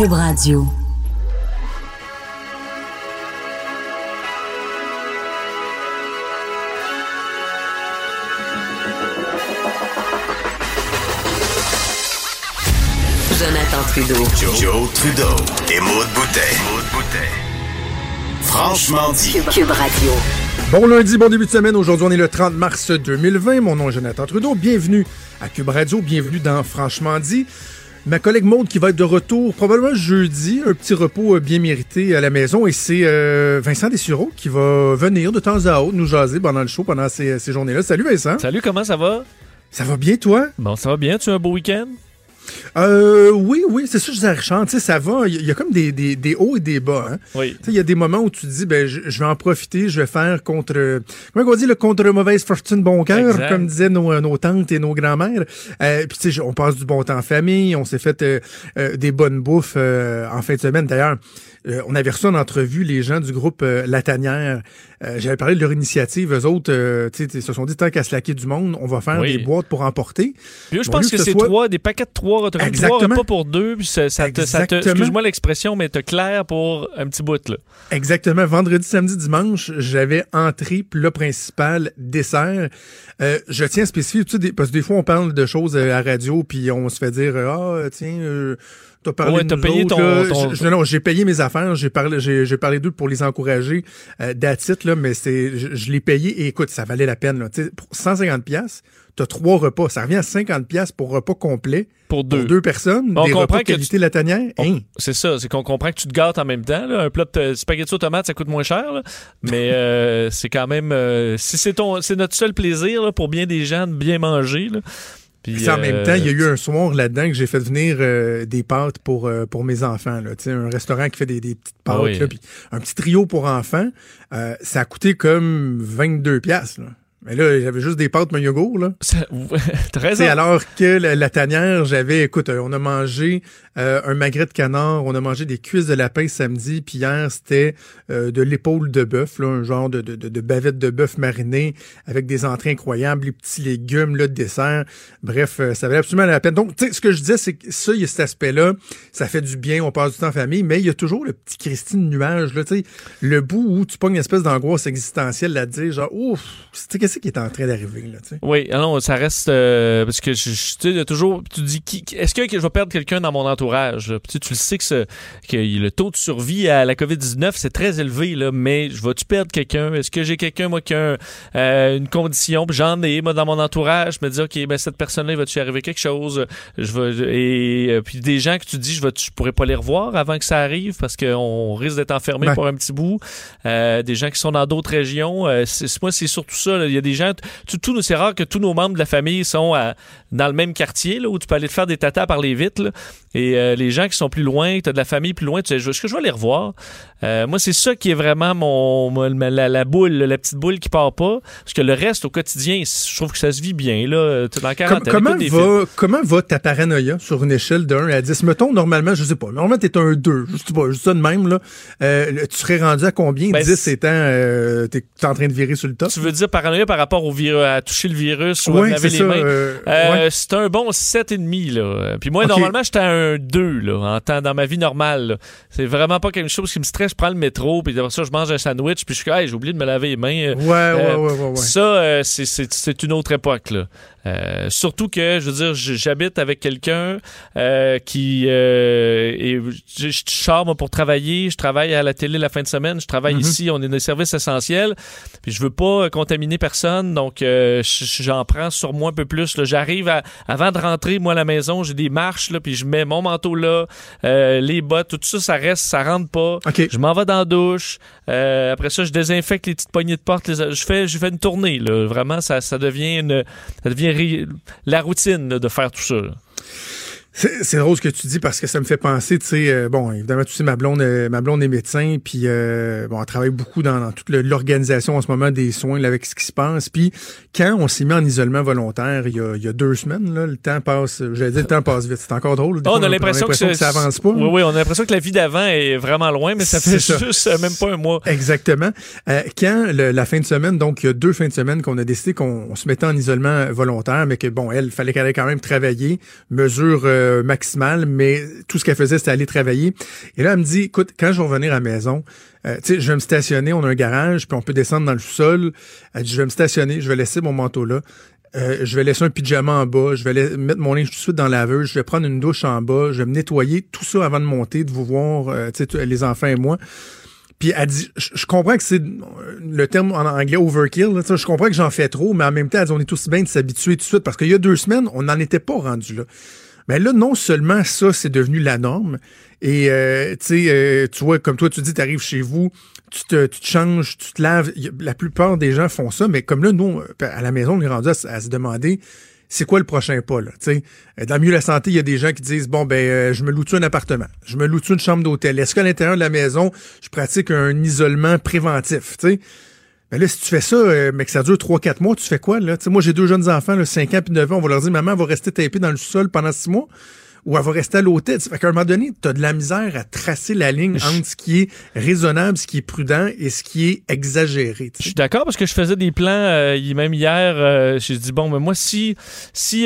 Cube Radio. Jonathan Trudeau. Joe, Trudeau et Maude Boutet. Franchement dit. Cube Radio. Bon lundi, bon début de semaine. Aujourd'hui, on est le 30 mars 2020. Mon nom est Jonathan Trudeau. Bienvenue à Cube Radio. Bienvenue dans Franchement dit. Ma collègue Maude qui va être de retour probablement jeudi, un petit repos euh, bien mérité à la maison. Et c'est euh, Vincent Dessureau qui va venir de temps à autre nous jaser pendant le show, pendant ces, ces journées-là. Salut Vincent. Salut, comment ça va? Ça va bien toi? Bon, ça va bien. Tu as un beau week-end? Euh, oui, oui, c'est disais à Richard, tu sais, ça va, il y, a comme des, des, des hauts et des bas, hein. Oui. Tu sais, il y a des moments où tu te dis, ben, je, je vais en profiter, je vais faire contre, comment on dit, le contre mauvaise fortune bon cœur, comme disaient nos, nos tantes et nos grands-mères. Euh, puis tu sais, on passe du bon temps en famille, on s'est fait euh, euh, des bonnes bouffes euh, en fin de semaine. D'ailleurs, euh, on avait reçu en entrevue les gens du groupe euh, La Tanière. Euh, J'avais parlé de leur initiative. Eux autres, euh, tu sais, ils se sont dit, tant qu'à se laquer du monde, on va faire Oui. des boîtes pour emporter. Puis là, je pense que, ce c'est soit- trois, des paquets de trois, trois repas pour deux, puis ça, ça te, ça te- excuse-moi l'expression, mais t'as clair pour un petit bout, là. Exactement. Vendredi, samedi, dimanche, j'avais entrée, plat principal, dessert. Euh, je tiens à spécifier, tu sais, des- parce que des fois, on parle de choses à radio, puis on se fait dire, ah, tiens, euh, t'as parlé Ouais, de t'as nous payé autres, ton- là. ton- Je- je- non, j'ai payé mes affaires, j'ai parlé, j'ai, parlé d'eux pour les encourager, euh, d'attitude, là, mais c'est, je, je l'ai payé, et écoute, ça valait la peine, là. Tu pour 150 pièces t'as trois repas. Ça revient à 50 pièces pour repas complet. Pour deux. Pour deux personnes. On des comprend repas que qualité la tanière. On- Hein? C'est ça, c'est qu'on comprend que tu te gâtes en même temps. là. Un plat de spaghetti aux tomates, ça coûte moins cher, là. mais euh, c'est quand même... euh, si c'est ton, c'est notre seul plaisir là, pour bien des gens de bien manger. Là. Puis, Puis en même euh, temps, il y a eu un soir là-dedans que j'ai fait venir euh, des pâtes pour, euh, pour mes enfants. Là. Un restaurant qui fait des, des petites pâtes. Ah oui. là, puis un petit trio pour enfants. Euh, ça a coûté comme 22 piastres. Mais là, j'avais juste des pâtes, mon yogourt. Là. ça- T'as raison. alors que la, la tanière, j'avais, écoute, euh, on a mangé euh, un magret de canard, on a mangé des cuisses de lapin samedi, puis hier, c'était euh, de l'épaule de bœuf, là, un genre de, de, de, de bavette de bœuf marinée avec des entrées incroyables, les petits légumes, là, de dessert. Bref, euh, ça valait absolument la peine. Donc, tu sais, ce que je disais, c'est que ça, il y a cet aspect-là, ça fait du bien, on passe du temps en famille, mais il y a toujours le petit Christine nuage, là, tu sais, le bout où tu pognes une espèce d'angoisse existentielle là, de dire, genre, ouf, tu qu'est-ce qui est en train d'arriver, là, tu sais? Oui, ah non, ça reste euh, parce que je, je- tu sais, toujours tu dis qui, est-ce que je vais perdre quelqu'un dans mon entourage tu, sais, tu le sais que, ce- que le taux de survie à la Covid-19 c'est très élevé là, mais je vais-tu perdre quelqu'un? Est-ce que j'ai quelqu'un moi qui a euh, une condition? J'en ai moi dans mon entourage, je me dis OK, ben cette personne-là il va-tu arriver quelque chose? Je et euh, puis des gens que tu dis je vais je pourrais pas les revoir avant que ça arrive parce qu'on risque d'être enfermé Ouais. pour un petit bout? Des gens qui sont dans d'autres régions, c'est- moi c'est surtout ça. là. Il y a des gens tout, c'est rare que tous nos membres de la famille sont à- dans le même quartier là, où tu peux aller te faire des tatas par les vitres. là. Et euh, les gens qui sont plus loin, tu as de la famille plus loin, tu sais, est-ce que je vais les revoir? Euh, moi, c'est ça qui est vraiment mon, la, la boule, la petite boule qui part pas. Parce que le reste, au quotidien, je trouve que ça se vit bien. Là. Dans la quarantaine, comment, des va, comment va ta paranoïa sur une échelle de 1 à 10? Mettons, normalement, je sais pas, normalement, t'es un 2, je sais pas, juste ça de même, là. Euh, tu serais rendu à combien? Ben, 10 c'est- étant, euh, t'es en train de virer sur le top? Tu veux dire paranoïa par rapport au virus, à toucher le virus ou à laver les ça. mains? euh, Euh, ouais. C'est un bon 7,5. Là. Puis moi, normalement, j'étais à un 2 là, en temps, dans ma vie normale. C'est vraiment pas quelque chose qui me stresse. Je prends le métro, puis après ça, je mange un sandwich, puis je suis comme, hey, j'ai oublié de me laver les mains. Ouais, ouais, euh, ouais, ouais, ouais. Ça, euh, c'est une autre époque. Là. Euh, surtout que, je veux dire, j'habite avec quelqu'un euh, qui... Euh, et je, je sors, moi, pour travailler. Je travaille à la télé la fin de semaine. Je travaille Mhm. ici. On est des services essentiels. Puis je veux pas euh, contaminer personne. Donc, je- j'en prends sur moi un peu plus. J'arrive. Avant de rentrer, moi, à la maison, j'ai des marches, là, puis je mets mon manteau là, les bottes, tout ça, ça reste, ça rentre pas. Je m'en vais dans la douche. Euh, après ça, je désinfecte les petites poignées de porte. les- je fais, je fais une tournée. Vraiment, ça, ça devient une, ça devient la routine de faire tout ça. C'est drôle ce que tu dis parce que ça me fait penser, tu sais, euh, bon, évidemment, tu sais, ma blonde, euh, ma blonde est médecin, puis euh, bon, elle travaille beaucoup dans, dans toute l'organisation en ce moment des soins là, avec ce qui se passe. Puis quand on s'est mis en isolement volontaire il y a, il y a deux semaines, là, le temps passe, j'allais dire le temps passe vite, c'est encore drôle. Oh, fois, on a l'impression que, ça avance pas. Oui, oui, on a l'impression que la vie d'avant est vraiment loin, mais ça fait juste euh, même pas un mois. Exactement. Euh, quand le- la fin de semaine, donc il y a deux fins de semaine qu'on a décidé qu'on on se mettait en isolement volontaire, mais que bon, elle, fallait qu'elle ait quand même travailler, mesure euh, maximale, mais tout ce qu'elle faisait, c'était aller travailler. Et là, elle me dit, écoute, quand je vais revenir à la maison, euh, tu sais, je vais me stationner, on a un garage, puis on peut descendre dans le sol. Elle dit, je vais me stationner, je vais laisser mon manteau là. Euh, je vais laisser un pyjama en bas, je vais mettre mon linge tout de suite dans la laveuse, je vais prendre une douche en bas, je vais me nettoyer, tout ça avant de monter, de vous voir, euh, les enfants et moi. Puis elle dit, je, comprends que c'est le terme en anglais overkill, je comprends que j'en fais trop, mais en même temps, elle dit, on est tous bien de s'habituer tout de suite, parce qu'il y a deux semaines, on n'en était pas rendu là. Mais là, non seulement ça, c'est devenu la norme, et euh, euh, tu vois, comme toi, tu dis, tu arrives chez vous, tu te, tu changes, tu te laves. La plupart des gens font ça, mais comme là, nous, euh, à la maison, on est rendu à, se demander c'est quoi le prochain pas, là, tu sais? Euh, Dans Mieux la santé, il y a des gens qui disent, bon, ben, euh, je me loue-tu un appartement? Je me loue-tu une chambre d'hôtel? Est-ce qu'à l'intérieur de la maison, je pratique un isolement préventif, tu sais? Ben là, si tu fais ça, euh, mais que ça dure 3-4 mois, tu fais quoi, là? Moi, j'ai deux jeunes enfants, là, 5 ans puis 9 ans, on va leur dire, maman, elle va rester tapée dans le sol pendant 6 mois ou elle va rester à l'hôtel. Fait qu'à un moment donné, tu as de la misère à tracer la ligne entre ce qui est raisonnable, ce qui est prudent et ce qui est exagéré. Je suis d'accord parce que je faisais des plans, euh, même hier, euh, j'ai dit, bon, mais moi, si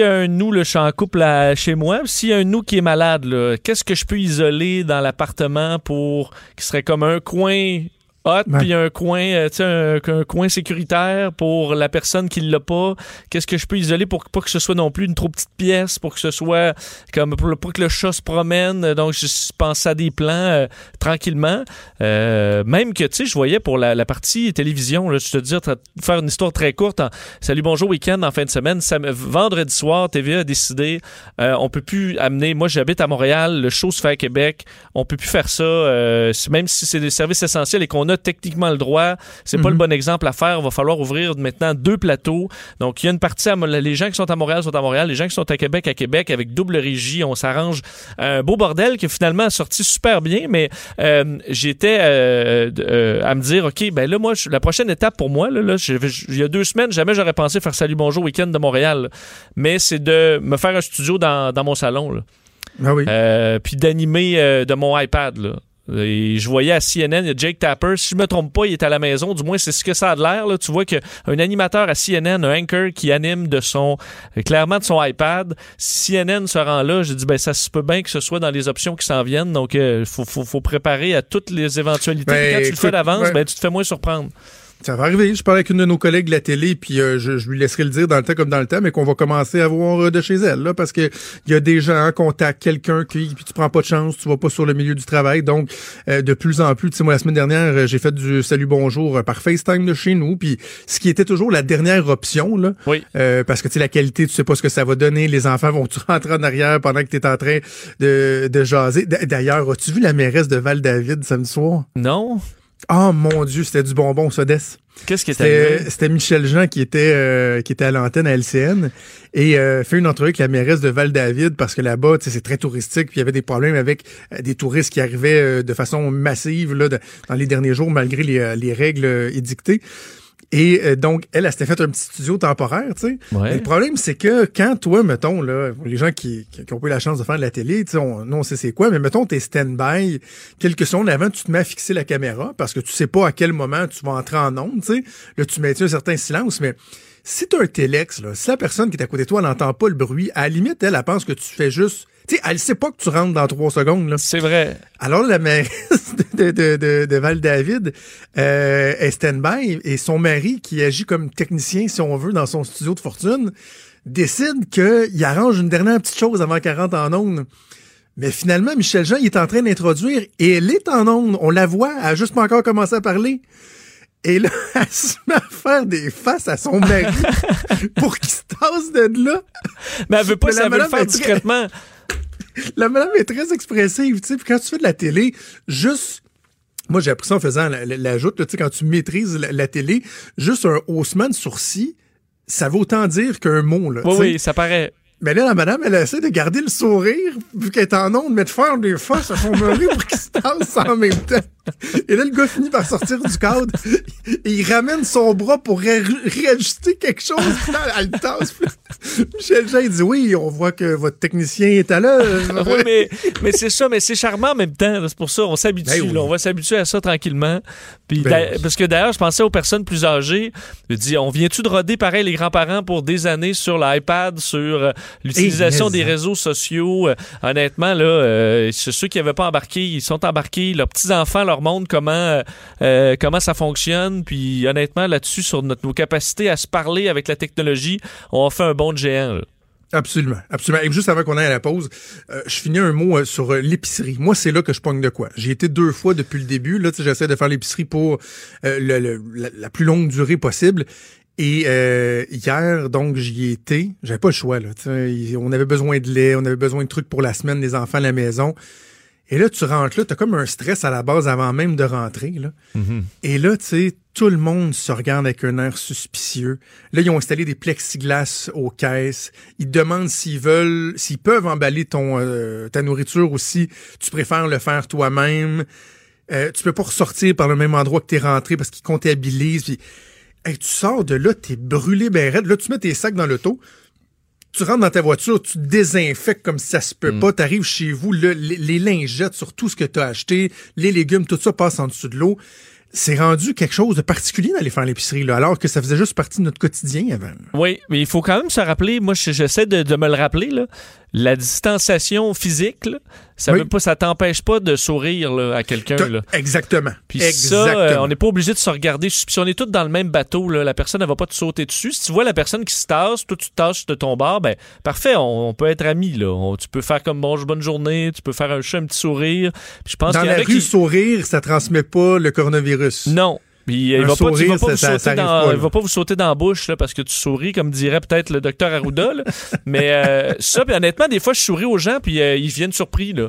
a un nous, le je suis en couple à- chez moi, a un nous qui est malade, qu'est-ce que je peux isoler dans l'appartement pour qui serait comme un coin hot, puis un coin, euh, tu sais, un, un coin sécuritaire pour la personne qui l'a pas. Qu'est-ce que je peux isoler pour pas que ce soit non plus une trop petite pièce, pour que ce soit comme pour, pour que le chat se promène? Donc, je pensais à des plans euh, tranquillement. Euh, même que, tu sais, je voyais pour la, la partie télévision, là, je te dis, tra- faire une histoire très courte. en Salut, bonjour, week-end en fin de semaine. Sam- vendredi soir, TVA a décidé, euh, on peut plus amener. Moi, j'habite à Montréal, le show se fait à Québec. On peut plus faire ça, euh, même si c'est des services essentiels et qu'on a techniquement le droit. C'est pas Mhm. le bon exemple à faire. Il va falloir ouvrir maintenant deux plateaux. Donc, il y a une partie à les gens qui sont à Montréal sont à Montréal, les gens qui sont à Québec à Québec avec double régie. On s'arrange un beau bordel qui finalement a sorti super bien, mais euh, j'étais euh, euh, à me dire, OK, ben là, moi, la prochaine étape pour moi, là, là, je- je- il y a deux semaines, jamais j'aurais pensé faire Salut Bonjour Week-end de Montréal. Mais c'est de me faire un studio dans, dans mon salon. Là. Ah oui. Euh, puis d'animer euh, de mon iPad. Là. Et je voyais à CNN, il y a Jake Tapper. Si je me trompe pas, il est à la maison. Du moins, c'est ce que ça a de l'air. là. Tu vois qu'un animateur à CNN, un anchor qui anime de son, euh, clairement de son iPad. CNN se rend là, j'ai dit, ben, ça se peut bien que ce soit dans les options qui s'en viennent. Donc, il faut, faut, faut préparer à toutes les éventualités. Ben, quand tu le fais d'avance, ouais. ben, tu te fais moins surprendre. Ça va arriver. Je parlais avec une de nos collègues de la télé, puis euh, je, je lui laisserai le dire dans le temps comme dans le temps, mais qu'on va commencer à voir euh, de chez elle, là, parce que il y a des gens contactent quelqu'un qui, puis tu prends pas de chance, tu vas pas sur le milieu du travail. Donc, euh, de plus en plus, tu sais, moi la semaine dernière, j'ai fait du salut bonjour par FaceTime de chez nous, puis ce qui était toujours la dernière option, là, Oui. euh, parce que tu sais la qualité, tu sais pas ce que ça va donner. Les enfants vont tu rentrer en arrière pendant que tu es en train de, de jaser. D'ailleurs, as-tu vu la mairesse de Val David samedi soir? Non? Oh mon Dieu, c'était du bonbon, ça. Qu'est-ce qui est C'était arrivé? c'était Michel Jean qui était euh, qui était à l'antenne à LCN et euh, fait une entrevue avec la mairesse de Val-David parce que là-bas, tu sais, c'est très touristique, puis il y avait des problèmes avec euh, des touristes qui arrivaient euh, de façon massive là, de- dans les derniers jours malgré les, les règles édictées. Et euh, donc, elle, elle s'était fait un petit studio temporaire, tu sais. Ouais. Le problème, c'est que quand toi, mettons, là, pour les gens qui, qui, ont eu la chance de faire de la télé, tu sais, on, nous, on sait c'est quoi, mais mettons, t'es stand-by, quelques secondes avant, tu te mets à fixer la caméra parce que tu sais pas à quel moment tu vas entrer en onde, tu sais. Là, tu maintiens un certain silence, mais si t'as un téléx, là, si la personne qui est à côté de toi n'entend pas le bruit, à la limite, elle, elle pense que tu fais juste... Tu sais, elle sait pas que tu rentres dans trois secondes, là. C'est vrai. Alors, la mairesse de, de, de, de Val-David euh, est stand-by et son mari, qui agit comme technicien, si on veut, dans son studio de fortune, décide qu'il arrange une dernière petite chose avant qu'elle rentre en onde. Mais finalement, Michel Jean, il est en train d'introduire et elle est en onde. On la voit, elle a juste pas encore commencé à parler. Et là, elle se met à faire des faces à son mari pour qu'il se tasse de là. Mais elle veut pas, elle veut le faire très- discrètement. La madame est très expressive, tu sais. Puis quand tu fais de la télé, juste. Moi, j'ai appris ça en faisant la, la, la joute, là, tu sais, quand tu maîtrises la, la télé, juste un haussement de sourcil, ça veut autant dire qu'un mot, là. Oui, oui, ça paraît. Mais là, la madame, elle essaie de garder le sourire, vu qu'elle est en onde, mais de faire des faces à son mari pour qu'il se tasse en même temps. Et là, le gars finit par sortir du cadre et il ramène son bras pour ré- réajuster quelque chose à le tasse. Michel Jean, il dit oui, on voit que votre technicien est à l'œuvre. oui, mais, mais c'est ça, mais c'est charmant en même temps. là. C'est pour ça, on s'habitue. Ben oui. là. On va s'habituer à ça tranquillement. Puis Ben oui. Parce que d'ailleurs, je pensais aux personnes plus âgées. Je dis, on vient-tu de roder pareil les grands-parents pour des années sur l'iPad, sur euh, l'utilisation des réseaux sociaux? Euh, honnêtement, là, euh, ceux qui n'avaient pas embarqué, ils sont embarqués. Leurs petits-enfants leur montrent comment, euh, euh, comment ça fonctionne. Puis honnêtement, là-dessus, sur notre, nos capacités à se parler avec la technologie, on a fait un bond de géant. Absolument, absolument. Et juste avant qu'on aille à la pause, euh, je finis un mot sur l'épicerie. Moi, c'est là que je pogne de quoi. J'ai été deux fois depuis le début. Là, j'essaie de faire l'épicerie pour la, plus longue durée possible. Et hier, donc, j'y étais. J'avais pas le choix. Là, on avait besoin de lait, on avait besoin de trucs pour la semaine, les enfants à la maison. Et là, tu rentres là, t'as comme un stress à la base avant même de rentrer. Là. Et là, tu sais, tout le monde se regarde avec un air suspicieux. Là, ils ont installé des plexiglas aux caisses. Ils demandent s'ils veulent, s'ils peuvent emballer ton euh, ta nourriture ou si tu préfères le faire toi-même. Euh, tu peux pas ressortir par le même endroit que t'es rentré parce qu'ils comptabilisent. Puis, hey, tu sors de là, t'es brûlé ben raide. Là, tu mets tes sacs dans l'auto. Tu rentres dans ta voiture, tu te désinfectes comme ça se peut pas. T'arrives chez vous, les, les lingettes sur tout ce que t'as acheté, les légumes, tout ça passe en dessous de l'eau. C'est rendu quelque chose de particulier d'aller faire l'épicerie, là, alors que ça faisait juste partie de notre quotidien avant. Oui, mais il faut quand même se rappeler, moi je- j'essaie de, de me le rappeler, là, la distanciation physique, là, ça Oui. veut pas, ça t'empêche pas de sourire là, à quelqu'un. Exactement. Puis ça, euh, on n'est pas obligé de se regarder. Si on est tous dans le même bateau, là, la personne ne va pas te sauter dessus. Si tu vois la personne qui se tasse, toi tu te tasses de ton bar, ben parfait, on, on peut être amis. Là. On- tu peux faire comme bon, bonne journée, tu peux faire un petit sourire. Puis je pense Dans y la rue, qui... sourire, ça transmet pas le coronavirus. Non. Puis, il va pas, sourire, vas pas ça- ça dans, il va pas vous sauter dans la bouche là, parce que tu souris, comme dirait peut-être le docteur Arruda. là. Mais euh, ça, puis honnêtement, des fois, je souris aux gens, puis euh, ils viennent surpris. Là.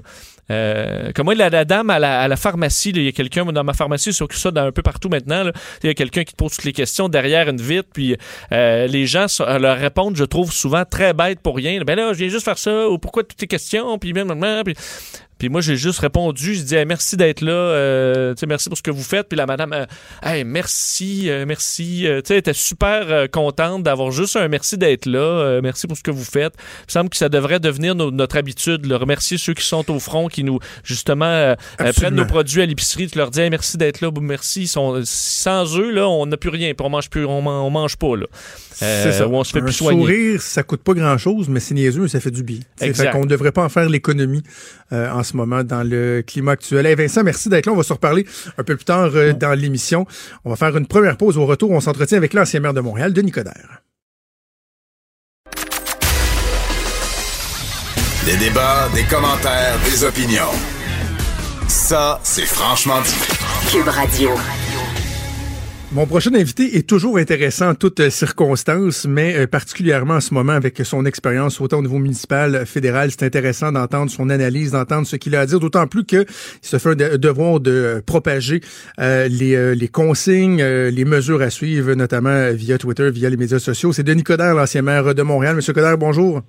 Euh, comme moi, la, la dame à la, à la pharmacie, il y a quelqu'un dans ma pharmacie, c'est ça dans un peu partout maintenant. Il y a quelqu'un qui te pose toutes les questions derrière une vitre, puis euh, les gens so- leur répondent, je trouve souvent très bête pour rien. Ben là, je viens juste faire ça, ou pourquoi toutes tes questions, puis puis puis moi, j'ai juste répondu, je dis Hey, merci d'être là, euh, merci pour ce que vous faites. Puis la madame, euh, hey, merci, euh, merci. euh, tu sais, elle était super contente d'avoir juste un merci d'être là, merci pour ce que vous faites. Il me semble que ça devrait devenir no- notre habitude, le remercier ceux qui sont au front, qui nous, justement, prennent nos produits à l'épicerie. Tu leur dis Hey, merci d'être là, merci. Ils sont, sans eux, là, on n'a plus rien, puis on mange plus, on, man- on mange pas, là. C'est ça. ou on se fait un plus soigner. sourire, ça coûte pas grand-chose, mais c'est niaiseux, ça fait du bien. Fait qu'on ne devrait pas en faire l'économie en ce moment dans le climat actuel. Hey Vincent, merci d'être là. On va se reparler un peu plus tard euh, dans l'émission. On va faire une première pause. Au retour, on s'entretient avec l'ancien maire de Montréal, Denis Coderre. Des débats, des commentaires, des opinions. Ça, c'est franchement dit. Cube Radio. Mon prochain invité est toujours intéressant en toutes euh, circonstances, mais euh, particulièrement en ce moment avec son expérience autant au niveau municipal, fédéral. C'est intéressant d'entendre son analyse, d'entendre ce qu'il a à dire, d'autant plus qu'il se fait un de- devoir de propager euh, les, les consignes, euh, les mesures à suivre, notamment via Twitter, via les médias sociaux. C'est Denis Coderre, l'ancien maire de Montréal. Monsieur Coderre, bonjour.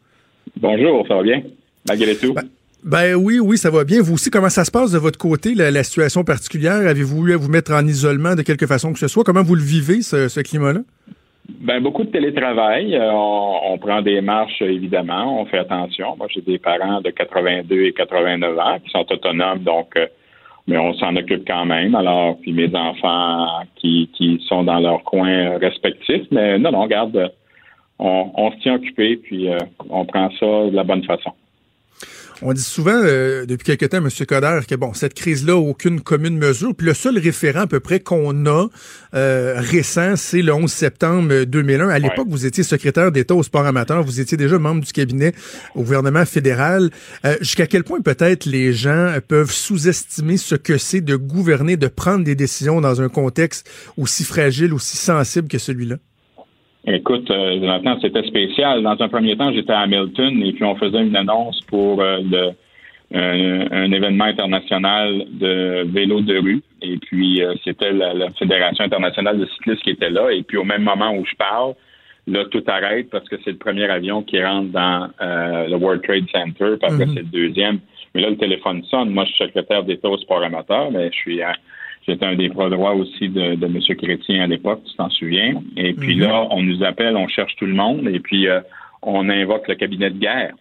Bonjour, ça va bien? Malgré tout. Ben oui, oui, ça va bien. Vous aussi, comment ça se passe de votre côté, la, situation particulière? Avez-vous eu à vous mettre en isolement de quelque façon que ce soit? Comment vous le vivez, ce, climat-là? Ben, beaucoup de télétravail. Euh, on, prend des marches, évidemment. On fait attention. Moi, j'ai des parents de 82 et 89 ans qui sont autonomes, donc, euh, mais on s'en occupe quand même. Alors, puis mes enfants qui, qui sont dans leur coin respectif. Mais non, non, regarde, on, on se tient occupé, puis euh, on prend ça de la bonne façon. On dit souvent euh, depuis quelque temps, M. Coder, que bon, cette crise-là, aucune commune mesure. Puis le seul référent à peu près qu'on a euh, récent, c'est le 11 septembre 2001. À l'époque, Ouais. vous étiez secrétaire d'État au sport amateur. Vous étiez déjà membre du cabinet au gouvernement fédéral. Euh, Jusqu'à quel point peut-être les gens peuvent sous-estimer ce que c'est de gouverner, de prendre des décisions dans un contexte aussi fragile, aussi sensible que celui-là? Écoute, euh, maintenant, c'était spécial. Dans un premier temps, j'étais à Hamilton et puis on faisait une annonce pour euh, le, un, un événement international de vélo de rue. Et puis, euh, c'était la, la Fédération internationale de cyclistes qui était là. Et puis, au même moment où je parle, Là, tout arrête parce que c'est le premier avion qui rentre dans euh, le World Trade Center, parce que mhm. c'est le deuxième. Mais là, le téléphone sonne. Moi, je suis secrétaire d'État au sport amateur, mais je suis J'étais un des droits aussi de, de M. Chrétien à l'époque, tu t'en souviens. Et puis mhm. là, on nous appelle, on cherche tout le monde, et puis euh, on invoque le cabinet de guerre.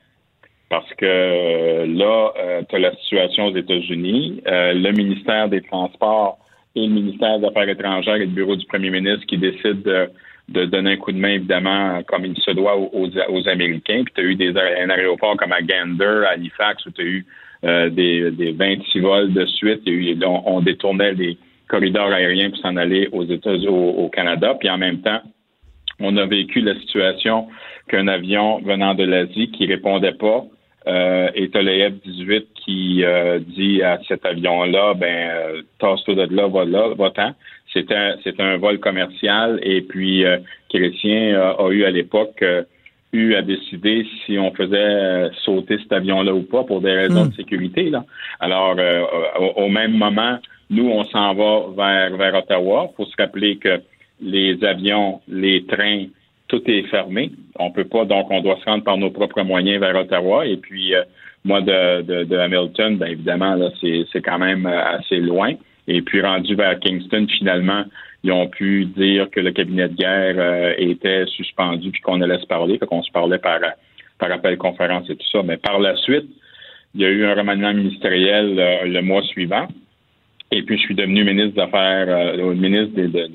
Parce que euh, là, tu as la situation aux États-Unis. le ministère des Transports et le ministère des Affaires étrangères et le bureau du premier ministre qui décident de de donner un coup de main, évidemment, comme il se doit aux, Américains. Puis tu as eu des, un aéroport comme à Gander, à Halifax, où tu as eu euh, des, des 26 vols de suite. On, détournait les corridors aériens pour s'en aller aux États-Unis, au, Canada. Puis en même temps, on a vécu la situation qu'un avion venant de l'Asie qui répondait pas euh, et tu le F-18 qui euh, dit à cet avion-là, ben, euh, tasse-toi de là, va là, va-t'en. C'est un, un vol commercial et puis euh, Chrétien a eu à l'époque eu à décider si on faisait sauter cet avion-là ou pas pour des raisons hmm. de sécurité. Là. Alors, au, même moment, nous, on s'en va vers, vers Ottawa. Il faut se rappeler que les avions, les trains, tout est fermé. On peut pas, donc on doit se rendre par nos propres moyens vers Ottawa. Et puis, moi, de, de, de Hamilton, bien évidemment, là, c'est quand même assez loin. Et puis rendu vers Kingston, finalement, ils ont pu dire que le cabinet de guerre euh, était suspendu puis qu'on allait se parler, qu'on se parlait par, par appel conférence et tout ça. Mais par la suite, il y a eu un remaniement ministériel euh, le mois suivant. Et puis, je suis devenu ministre des Affaires, euh, ministre de, de,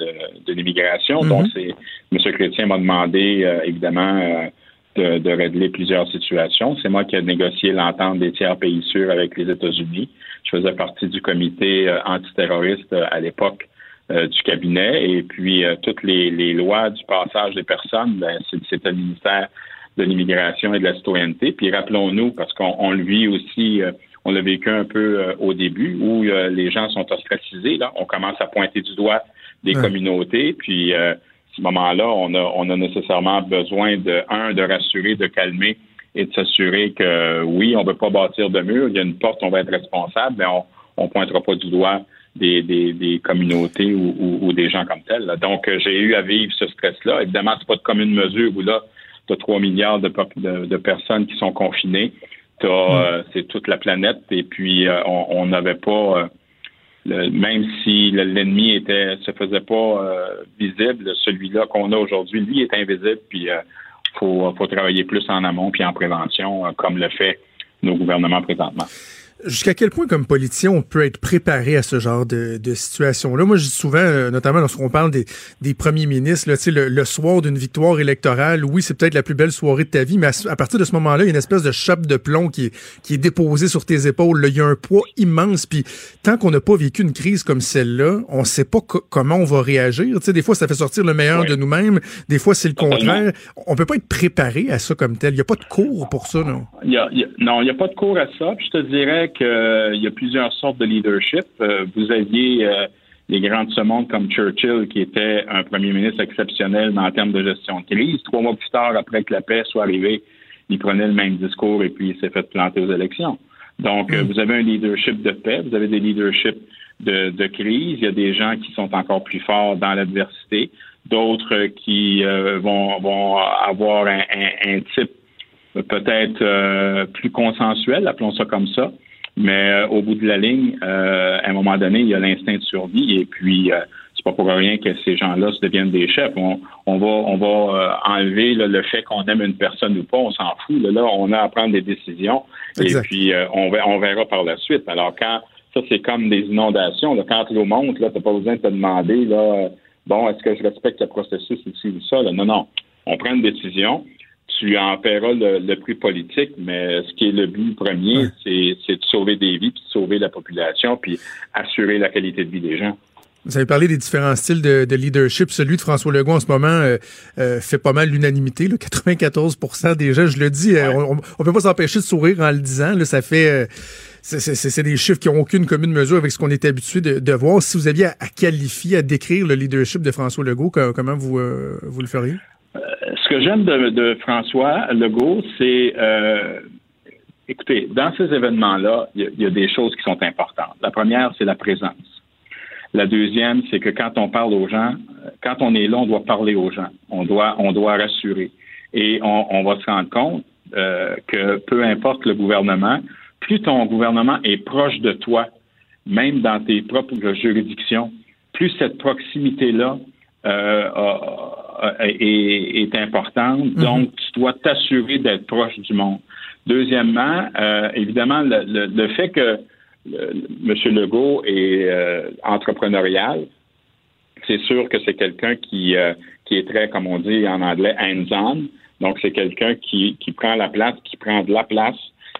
de, l'immigration. Donc, mm-hmm. c'est M. Chrétien m'a demandé, évidemment, de, régler plusieurs situations. C'est moi qui ai négocié l'entente des tiers pays sûrs avec les États-Unis. Je faisais partie du comité euh, antiterroriste euh, à l'époque euh, du cabinet. Et puis, toutes les, lois du passage des personnes, ben, c'était le ministère de l'immigration et de la citoyenneté. Puis, rappelons-nous, parce qu'on le vit aussi, on l'a vécu un peu au début, où les gens sont ostracisés. Là. On commence à pointer du doigt des communautés. Puis, à ce moment-là, on a, on a nécessairement besoin de, un, de rassurer, de calmer et de s'assurer que oui, on ne veut pas bâtir de mur, il y a une porte, on va être responsable, mais on ne pointera pas du doigt des, des, communautés ou, des gens comme tels. Donc, euh, j'ai eu à vivre ce stress-là. Évidemment, c'est pas de commune mesure où là, tu as 3 milliards de, de, personnes qui sont confinées. Mm. Euh, c'est toute la planète. Et puis, euh, on n'avait pas, même si l'ennemi était se faisait pas visible, celui-là qu'on a aujourd'hui, lui, est invisible. Puis, faut, faut travailler plus en amont puis en prévention, euh, comme le fait nos gouvernements présentement. Jusqu'à quel point, comme politicien, on peut être préparé à ce genre de, de situation-là? Moi, je dis souvent, euh, notamment lorsqu'on parle des, des premiers ministres, là, le, le soir d'une victoire électorale, oui, c'est peut-être la plus belle soirée de ta vie, mais à, partir de ce moment-là, il y a une espèce de chape de plomb qui est, qui est déposée sur tes épaules. Là. Il y a un poids immense. Puis tant qu'on n'a pas vécu une crise comme celle-là, on sait pas comment on va réagir. Des fois, ça fait sortir le meilleur de nous-mêmes. Des fois, c'est le contraire. On peut pas être préparé à ça comme tel. Il n'y a pas de cours pour ça, non? Il y a, non, il n'y a pas de cours à ça. Puis je te dirais qu'il euh, y a plusieurs sortes de leadership. Euh, vous aviez euh, les grands de ce monde comme Churchill, qui était un premier ministre exceptionnel le termes de gestion de crise. Trois mois plus tard, après que la paix soit arrivée, il prenait le même discours et puis il s'est fait planter aux élections. Donc, mm. vous avez un leadership de paix, vous avez des leaderships de, crise. Il y a des gens qui sont encore plus forts dans l'adversité, d'autres qui vont, vont avoir un, un type peut-être plus consensuel, appelons ça comme ça. Mais euh, au bout de la ligne, euh, à un moment donné, il y a l'instinct de survie et puis euh, c'est pas pour rien que ces gens-là se deviennent des chefs. On, on va, on va enlever le fait qu'on aime une personne ou pas, on s'en fout. Là, on a à prendre des décisions et puis on, on verra par la suite. Alors quand ça, c'est comme des inondations. Là, quand l'eau monte, là, t'as pas besoin de te demander là, bon, est-ce que je respecte le processus ici ou ça? Là? Non, non. On prend une décision tu en paieras le, prix politique, mais ce qui est le but premier, c'est de sauver des vies, puis de sauver la population, puis assurer la qualité de vie des gens. Vous avez parlé des différents styles de, leadership. Celui de François Legault en ce moment euh, euh, fait pas mal l'unanimité. 94 des gens, je le dis, euh, on, on peut pas s'empêcher de sourire en le disant. Là, ça fait, c'est des chiffres qui n'ont aucune commune mesure avec ce qu'on est habitué de, voir. Si vous aviez à, qualifier, à décrire le leadership de François Legault, comment vous vous le feriez? Que j'aime de, François Legault, c'est, euh, écoutez, dans ces événements-là, il y, a des choses qui sont importantes. La première, c'est la présence. La deuxième, c'est que quand on parle aux gens, quand on est là, on doit parler aux gens. On doit, on doit rassurer. Et on, va se rendre compte euh, que peu importe le gouvernement, plus ton gouvernement est proche de toi, même dans tes propres juridictions, plus cette proximité-là euh, est, importante. Mm-hmm. Donc, tu dois t'assurer d'être proche du monde. Deuxièmement, euh, évidemment, le, fait que M. Legault est euh, entrepreneurial, c'est sûr que c'est quelqu'un qui, euh, qui est très, comme on dit en anglais, hands-on. Donc, c'est quelqu'un qui, qui prend la place, qui prend de la place,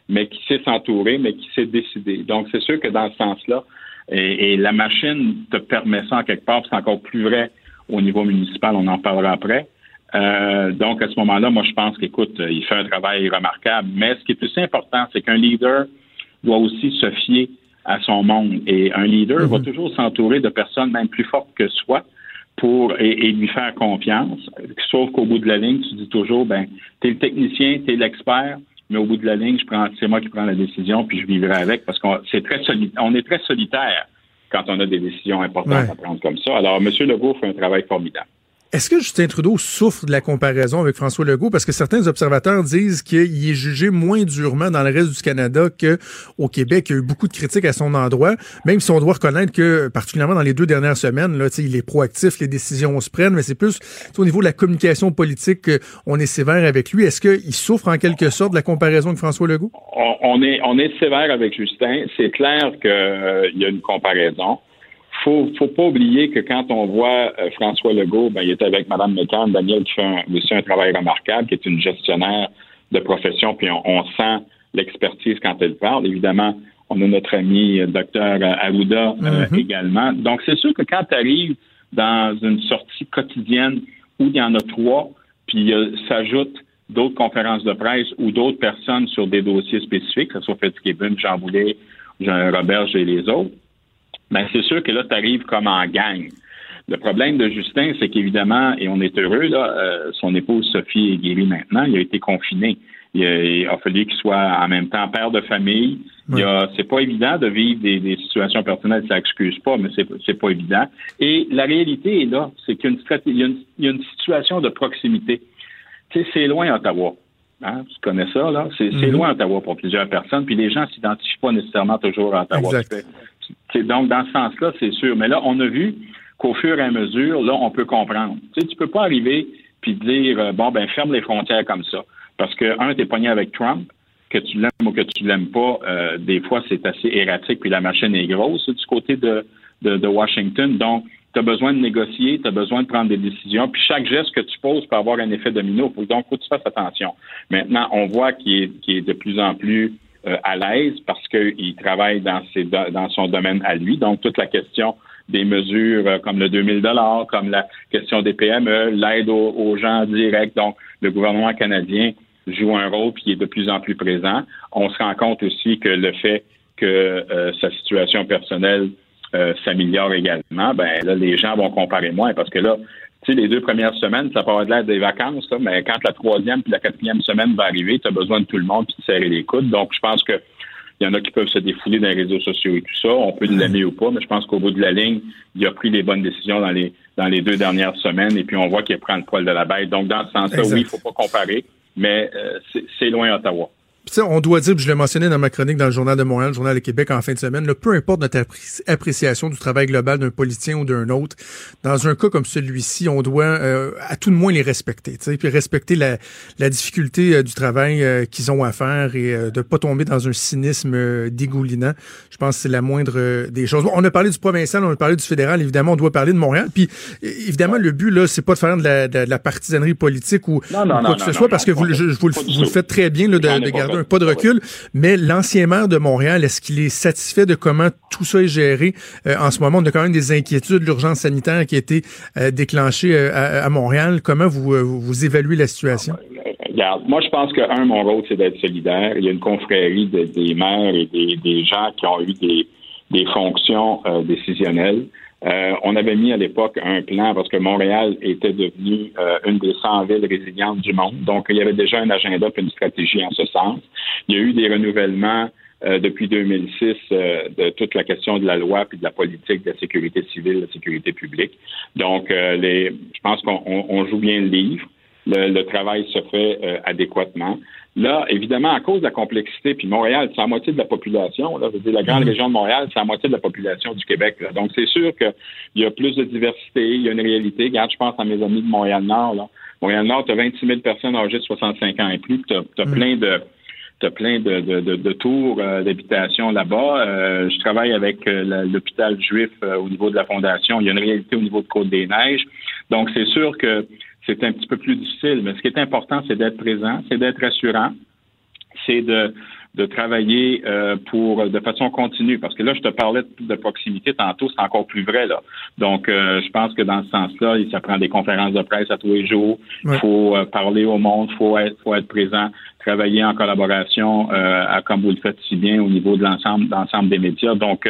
mais qui sait s'entourer, mais qui sait décider. Donc, c'est sûr que dans ce sens-là, et, la machine te permet ça en quelque part, c'est encore plus vrai au niveau municipal, on en parlera après. Euh, donc, à ce moment-là, moi, je pense qu'écoute, il fait un travail remarquable. Mais ce qui est plus important, c'est qu'un leader doit aussi se fier à son monde. Et un leader va mhm. toujours s'entourer de personnes même plus fortes que soi pour et, lui faire confiance. Sauf qu'au bout de la ligne, tu dis toujours, ben, t'es le technicien, t'es l'expert, mais au bout de la ligne, je prends, c'est moi qui prends la décision, puis je vivrai avec, parce qu'on c'est très on est très solitaire quand on a des décisions importantes à prendre comme ça. Alors, M. Legault fait un travail formidable. Est-ce que Justin Trudeau souffre de la comparaison avec François Legault? Parce que certains observateurs disent qu'il est jugé moins durement dans le reste du Canada qu'au Québec. Il y a eu beaucoup de critiques à son endroit, même si on doit reconnaître que, particulièrement dans les deux dernières semaines, là, il est proactif, les décisions se prennent, mais c'est plus au niveau de la communication politique qu'on est sévère avec lui. Est-ce qu'il souffre en quelque sorte de la comparaison avec François Legault? On, est, on est sévère avec Justin. C'est clair qu'il euh, y a une comparaison faut, faut pas oublier que quand on voit euh, François Legault, ben, il est avec Mme McCann, Daniel qui fait un, aussi un travail remarquable, qui est une gestionnaire de profession, puis on, sent l'expertise quand elle parle. Évidemment, on a notre ami euh, docteur euh, Arruda mm-hmm. également. Donc, c'est sûr que quand tu arrives dans une sortie quotidienne où il y en a trois, puis s'ajoutent d'autres conférences de presse ou d'autres personnes sur des dossiers spécifiques, que ce soit Fitzgibbon, Jean Boulet, Jean Robert et les autres, ben c'est sûr que là, tu arrives comme en gang. Le problème de Justin, c'est qu'évidemment, et on est heureux, là, euh, son épouse Sophie est guérie maintenant, il a été confiné. Il a, fallu qu'il soit en même temps père de famille. C'est pas évident de vivre des, situations personnelles, ça excuse pas, mais c'est, pas évident. Et la réalité est là, c'est qu'il y a une, stratégie, il y a une, situation de proximité. Tu sais, c'est loin Ottawa. Hein? Tu connais ça, là? C'est, mm-hmm. loin Ottawa pour plusieurs personnes, puis les gens s'identifient pas nécessairement toujours à Ottawa. Donc, dans ce sens-là, c'est sûr. Mais là, on a vu qu'au fur et à mesure, là, on peut comprendre. Tu tu peux pas arriver puis dire, euh, bon, ben, ferme les frontières comme ça. Parce que, un, t'es pogné avec Trump, que tu l'aimes ou que tu l'aimes pas, euh, des fois, c'est assez erratique, puis la machine est grosse du côté de, de, Washington. Donc, tu as besoin de négocier, tu as besoin de prendre des décisions, puis chaque geste que tu poses peut avoir un effet domino. Donc, faut que tu fasses attention. Maintenant, on voit qu'il est, de plus en plus à l'aise parce qu'il travaille dans, ses, dans son domaine à lui. Donc, toute la question des mesures euh, comme le 2000 dollars, comme la question des PME, l'aide aux, gens directs. Donc, le gouvernement canadien joue un rôle qui est de plus en plus présent. On se rend compte aussi que le fait que euh, sa situation personnelle s'améliore également, ben là, les gens vont comparer moins parce que là, tu sais, les deux premières semaines, ça peut avoir l'air des vacances, mais quand la troisième puis la quatrième semaine va arriver, tu as besoin de tout le monde puis de serrer les coudes. Donc, je pense que il y en a qui peuvent se défouler dans les réseaux sociaux et tout ça. On peut l'aimer ou pas, mais je pense qu'au bout de la ligne, il a pris les bonnes décisions dans les dans les deux dernières semaines et puis on voit qu'il prend le poil de la bête. Donc, dans ce sens-là, oui, il faut pas comparer, mais euh, c'est loin Ottawa on doit dire, je l'ai mentionné dans ma chronique dans le Journal de Montréal, le Journal de Québec en fin de semaine, peu importe notre appréciation du travail global d'un politicien ou d'un autre, dans un cas comme celui-ci, on doit euh, à tout de moins les respecter, puis respecter la, la difficulté euh, du travail euh, qu'ils ont à faire et de pas tomber dans un cynisme dégoulinant. Je pense que c'est la moindre des choses. on a parlé du provincial, on a parlé du fédéral, évidemment, on doit parler de Montréal. Puis évidemment, le but là, c'est pas de faire de la, de, la partisanerie politique ou, quoi que ce soit, parce que vous, vous, le, faites très bien là, de, de garder pas de recul, mais l'ancien maire de Montréal, est-ce qu'il est satisfait de comment tout ça est géré euh, en ce moment? On a quand même des inquiétudes, l'urgence sanitaire qui a été euh, déclenchée euh, à, Montréal. Comment vous, vous évaluez la situation? Regarde, moi, je pense que, un, mon rôle, c'est d'être solidaire. Il y a une confrérie des maires et des, gens qui ont eu des, des fonctions décisionnelles. Euh, on avait mis à l'époque un plan parce que Montréal était devenu euh, une des 100 villes résilientes du monde. Donc, il y avait déjà un agenda une stratégie en ce sens. Il y a eu des renouvellements euh, depuis 2006 euh, de toute la question de la loi puis de la politique de la sécurité civile, de la sécurité publique. Donc, euh, les, je pense qu'on joue bien le livre. Le, travail se fait adéquatement. Là, évidemment, à cause de la complexité, puis Montréal, c'est la moitié de la population. Là, je veux dire, la grande mm-hmm. région de Montréal, c'est la moitié de la population du Québec. Donc, c'est sûr qu'il y a plus de diversité, il y a une réalité. Regarde, je pense à mes amis de Montréal-Nord. Montréal-Nord, tu as 26 000 personnes âgées de 65 ans et plus. Tu as, mm. plein de tu plein de, de, de, tours euh, d'habitation là-bas. Euh, je travaille avec euh, l'hôpital juif au niveau de la fondation. Il y a une réalité au niveau de Côte-des-Neiges. Donc, c'est sûr que c'est un petit peu plus difficile, mais ce qui est important, c'est d'être présent, c'est d'être rassurant, c'est de de travailler euh, pour de façon continue. Parce que là, je te parlais de, proximité tantôt, c'est encore plus vrai là. Donc, euh, je pense que dans ce sens-là, ça prend des conférences de presse à tous les jours. Il faut euh, parler au monde, faut être, faut être présent, travailler en collaboration, à, comme vous le faites si bien au niveau de l'ensemble, l'ensemble des médias. Donc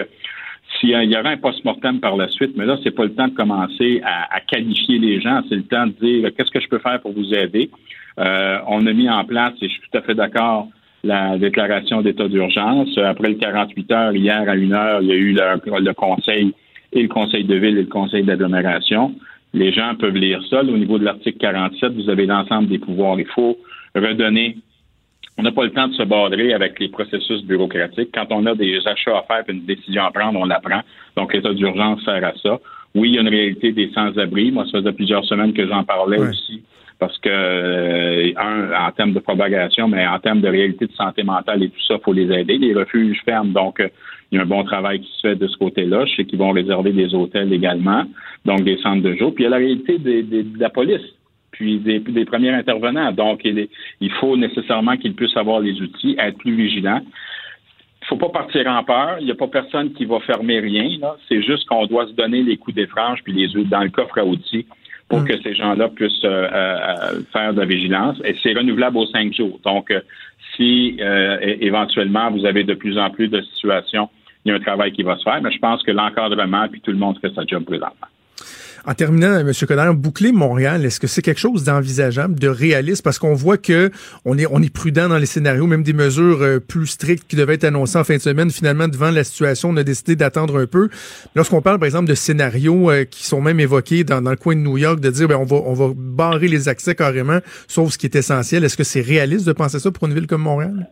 s'il y aura un post-mortem par la suite, mais là, c'est pas le temps de commencer à, qualifier les gens, c'est le temps de dire qu'est-ce que je peux faire pour vous aider? on a mis en place, et je suis tout à fait d'accord, la déclaration d'état d'urgence. Après le 48 heures, hier à une heure, il y a eu le, conseil et le conseil de ville et le conseil d'agglomération. Les gens peuvent lire ça. Au niveau de l'article 47, vous avez l'ensemble des pouvoirs. Il faut redonner. On n'a pas le temps de se border avec les processus bureaucratiques. Quand on a des achats à faire et une décision à prendre, on la prend. Donc, l'état d'urgence sert à ça. Oui, il y a une réalité des sans-abri. Moi, ça faisait plusieurs semaines que j'en parlais aussi parce que, euh, un, en termes de propagation, mais en termes de réalité de santé mentale et tout ça, il faut les aider. Les refuges ferment, donc euh, il y a un bon travail qui se fait de ce côté-là. Je sais qu'ils vont réserver des hôtels également, donc des centres de jour. Puis il y a la réalité de la police, puis des, premiers intervenants. Donc, il, il faut nécessairement qu'ils puissent avoir les outils, être plus vigilants. Il faut pas partir en peur. Il n'y a pas personne qui va fermer rien. C'est juste qu'on doit se donner les coups des franges puis les dans le coffre à outils pour mm. que ces gens-là puissent euh, euh, faire de la vigilance. Et c'est renouvelable aux cinq jours. Donc, euh, si éventuellement vous avez de plus en plus de situations, il y a un travail qui va se faire. Mais je pense que l'encadrement, puis tout le monde fait sa job présentement. En terminant, M. Coderre, boucler Montréal, est-ce que c'est quelque chose d'envisageable, de réaliste? Parce qu'on voit que on est, on est prudent dans les scénarios, même des mesures euh, plus strictes qui devaient être annoncées en fin de semaine. Finalement, devant la situation, on a décidé d'attendre un peu. Lorsqu'on parle, par exemple, de scénarios euh, qui sont même évoqués dans, le coin de New York, de dire, ben, on va, on va barrer les accès carrément, sauf ce qui est essentiel. Est-ce que c'est réaliste de penser ça pour une ville comme Montréal?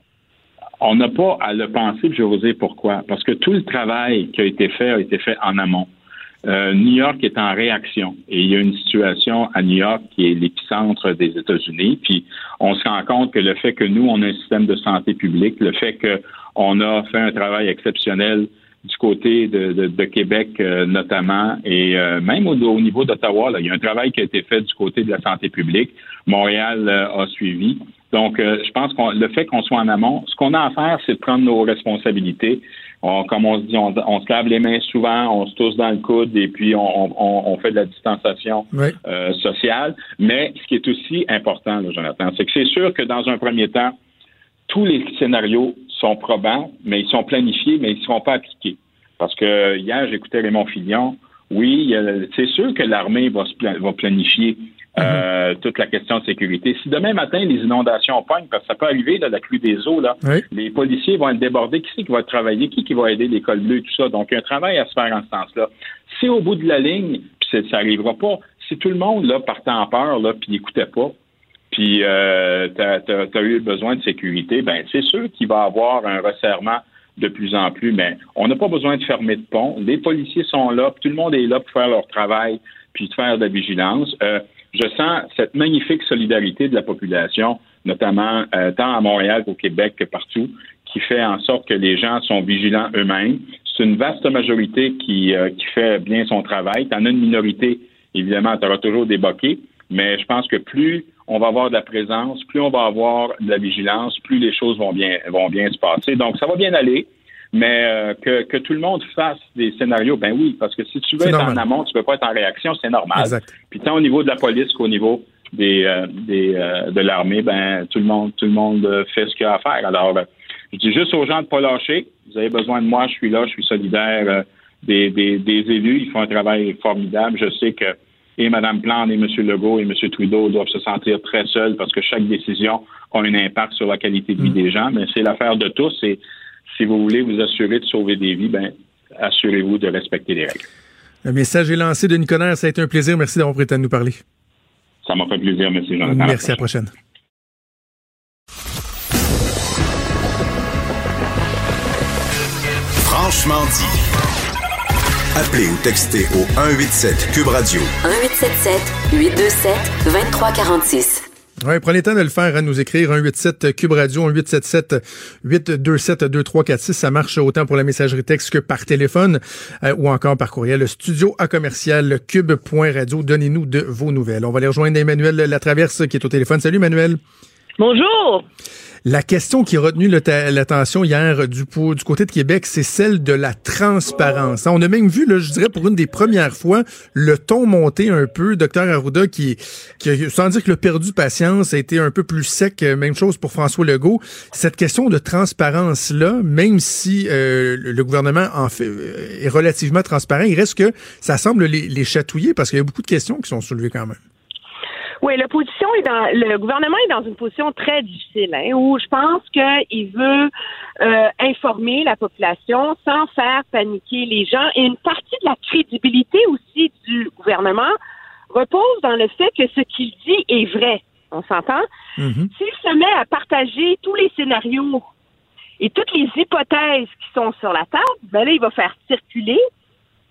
On n'a pas à le penser, je vais vous dire pourquoi. Parce que tout le travail qui a été fait a été fait en amont. Euh, New York est en réaction et il y a une situation à New York qui est l'épicentre des États-Unis. Puis on se rend compte que le fait que nous, on a un système de santé publique, le fait qu'on a fait un travail exceptionnel du côté de, Québec euh, notamment et euh, même au, niveau d'Ottawa, il y a un travail qui a été fait du côté de la santé publique. Montréal a suivi. Donc, je pense que le fait qu'on soit en amont, ce qu'on a à faire, c'est de prendre nos responsabilités on, comme on se dit, on, se lave les mains souvent, on se tousse dans le coude et puis on, fait de la distanciation euh, sociale. Mais ce qui est aussi important, Jonathan, c'est que c'est sûr que dans un premier temps, tous les scénarios sont probants, mais ils sont planifiés, mais ils ne seront pas appliqués. Parce que hier, j'écoutais Raymond Fillon. Oui, c'est sûr que l'armée va, va planifier euh, mhm. toute la question de sécurité. Si demain matin, les inondations pognent, parce que ça peut arriver, là, la pluie des eaux, là, les policiers vont être débordés. Qui c'est qui va travailler? Qui, qui va aider l'école bleue, tout ça? Donc, il y a un travail à se faire en ce sens-là. Si au bout de la ligne, puis ça n'arrivera pas, si tout le monde là, partait en peur, là, puis n'écoutait pas, puis euh, tu as, eu besoin de sécurité, ben c'est sûr qu'il va y avoir un resserrement de plus en plus, mais on n'a pas besoin de fermer de pont. Les policiers sont là, tout le monde est là pour faire leur travail, puis de faire de la vigilance. Euh, je sens cette magnifique solidarité de la population, notamment euh, tant à Montréal qu'au Québec que partout, qui fait en sorte que les gens sont vigilants eux-mêmes. C'est une vaste majorité qui, euh, qui fait bien son travail. Tu en as une minorité, évidemment, tu auras toujours des mais je pense que plus on va avoir de la présence, plus on va avoir de la vigilance, plus les choses vont bien, vont bien se passer. Donc, ça va bien aller. Mais euh, que, que, tout le monde fasse des scénarios, ben oui, parce que si tu veux être en amont, tu peux pas être en réaction, c'est normal. Puis tant au niveau de la police qu'au niveau des, euh, des euh, de l'armée, ben tout le monde tout le monde fait ce qu'il a à faire. Alors, je dis juste aux gens de pas lâcher. Vous avez besoin de moi, je suis là, je suis solidaire des, des, des, élus. Ils font un travail formidable. Je sais que et Mme Plante et M. Legault et M. Trudeau doivent se sentir très seuls parce que chaque décision a un impact sur la qualité de vie mm. des gens. Mais c'est l'affaire de tous. Et si vous voulez vous assurer de sauver des vies, ben, assurez-vous de respecter les règles. Le message est lancé de Nicolas. Ça a été un plaisir. Merci d'avoir prêté à nous parler. Ça m'a fait plaisir. Merci, Jonathan. Merci, à la prochaine. Franchement dit. Appelez ou textez au 187 Cube Radio. 1877 827 2346. Prenez le temps de le faire, à hein, nous écrire 187 Cube Radio, 1877 827 2346. Ça marche autant pour la messagerie texte que par téléphone euh, ou encore par courriel. Studio à commercial cube.radio. Donnez-nous de vos nouvelles. On va aller rejoindre Emmanuel Latraverse qui est au téléphone. Salut, Emmanuel. Bonjour. La question qui a retenu l'attention hier du, côté de Québec, c'est celle de la transparence. On a même vu, là, je dirais pour une des premières fois, le ton monter un peu. Docteur Arruda, qui, qui sans dire que le perdu patience a été un peu plus sec, euh, même chose pour François Legault. Cette question de transparence-là, même si euh, le gouvernement en fait euh, est relativement transparent, il reste que ça semble les chatouiller parce qu'il y a beaucoup de questions qui sont soulevées quand même. Oui, l'opposition est dans le gouvernement est dans une position très difficile, hein, où je pense qu'il veut euh, informer la population sans faire paniquer les gens. Et une partie de la crédibilité aussi du gouvernement repose dans le fait que ce qu'il dit est vrai. On s'entend? Mm-hmm. S'il se met à partager tous les scénarios et toutes les hypothèses qui sont sur la table, ben là, il va faire circuler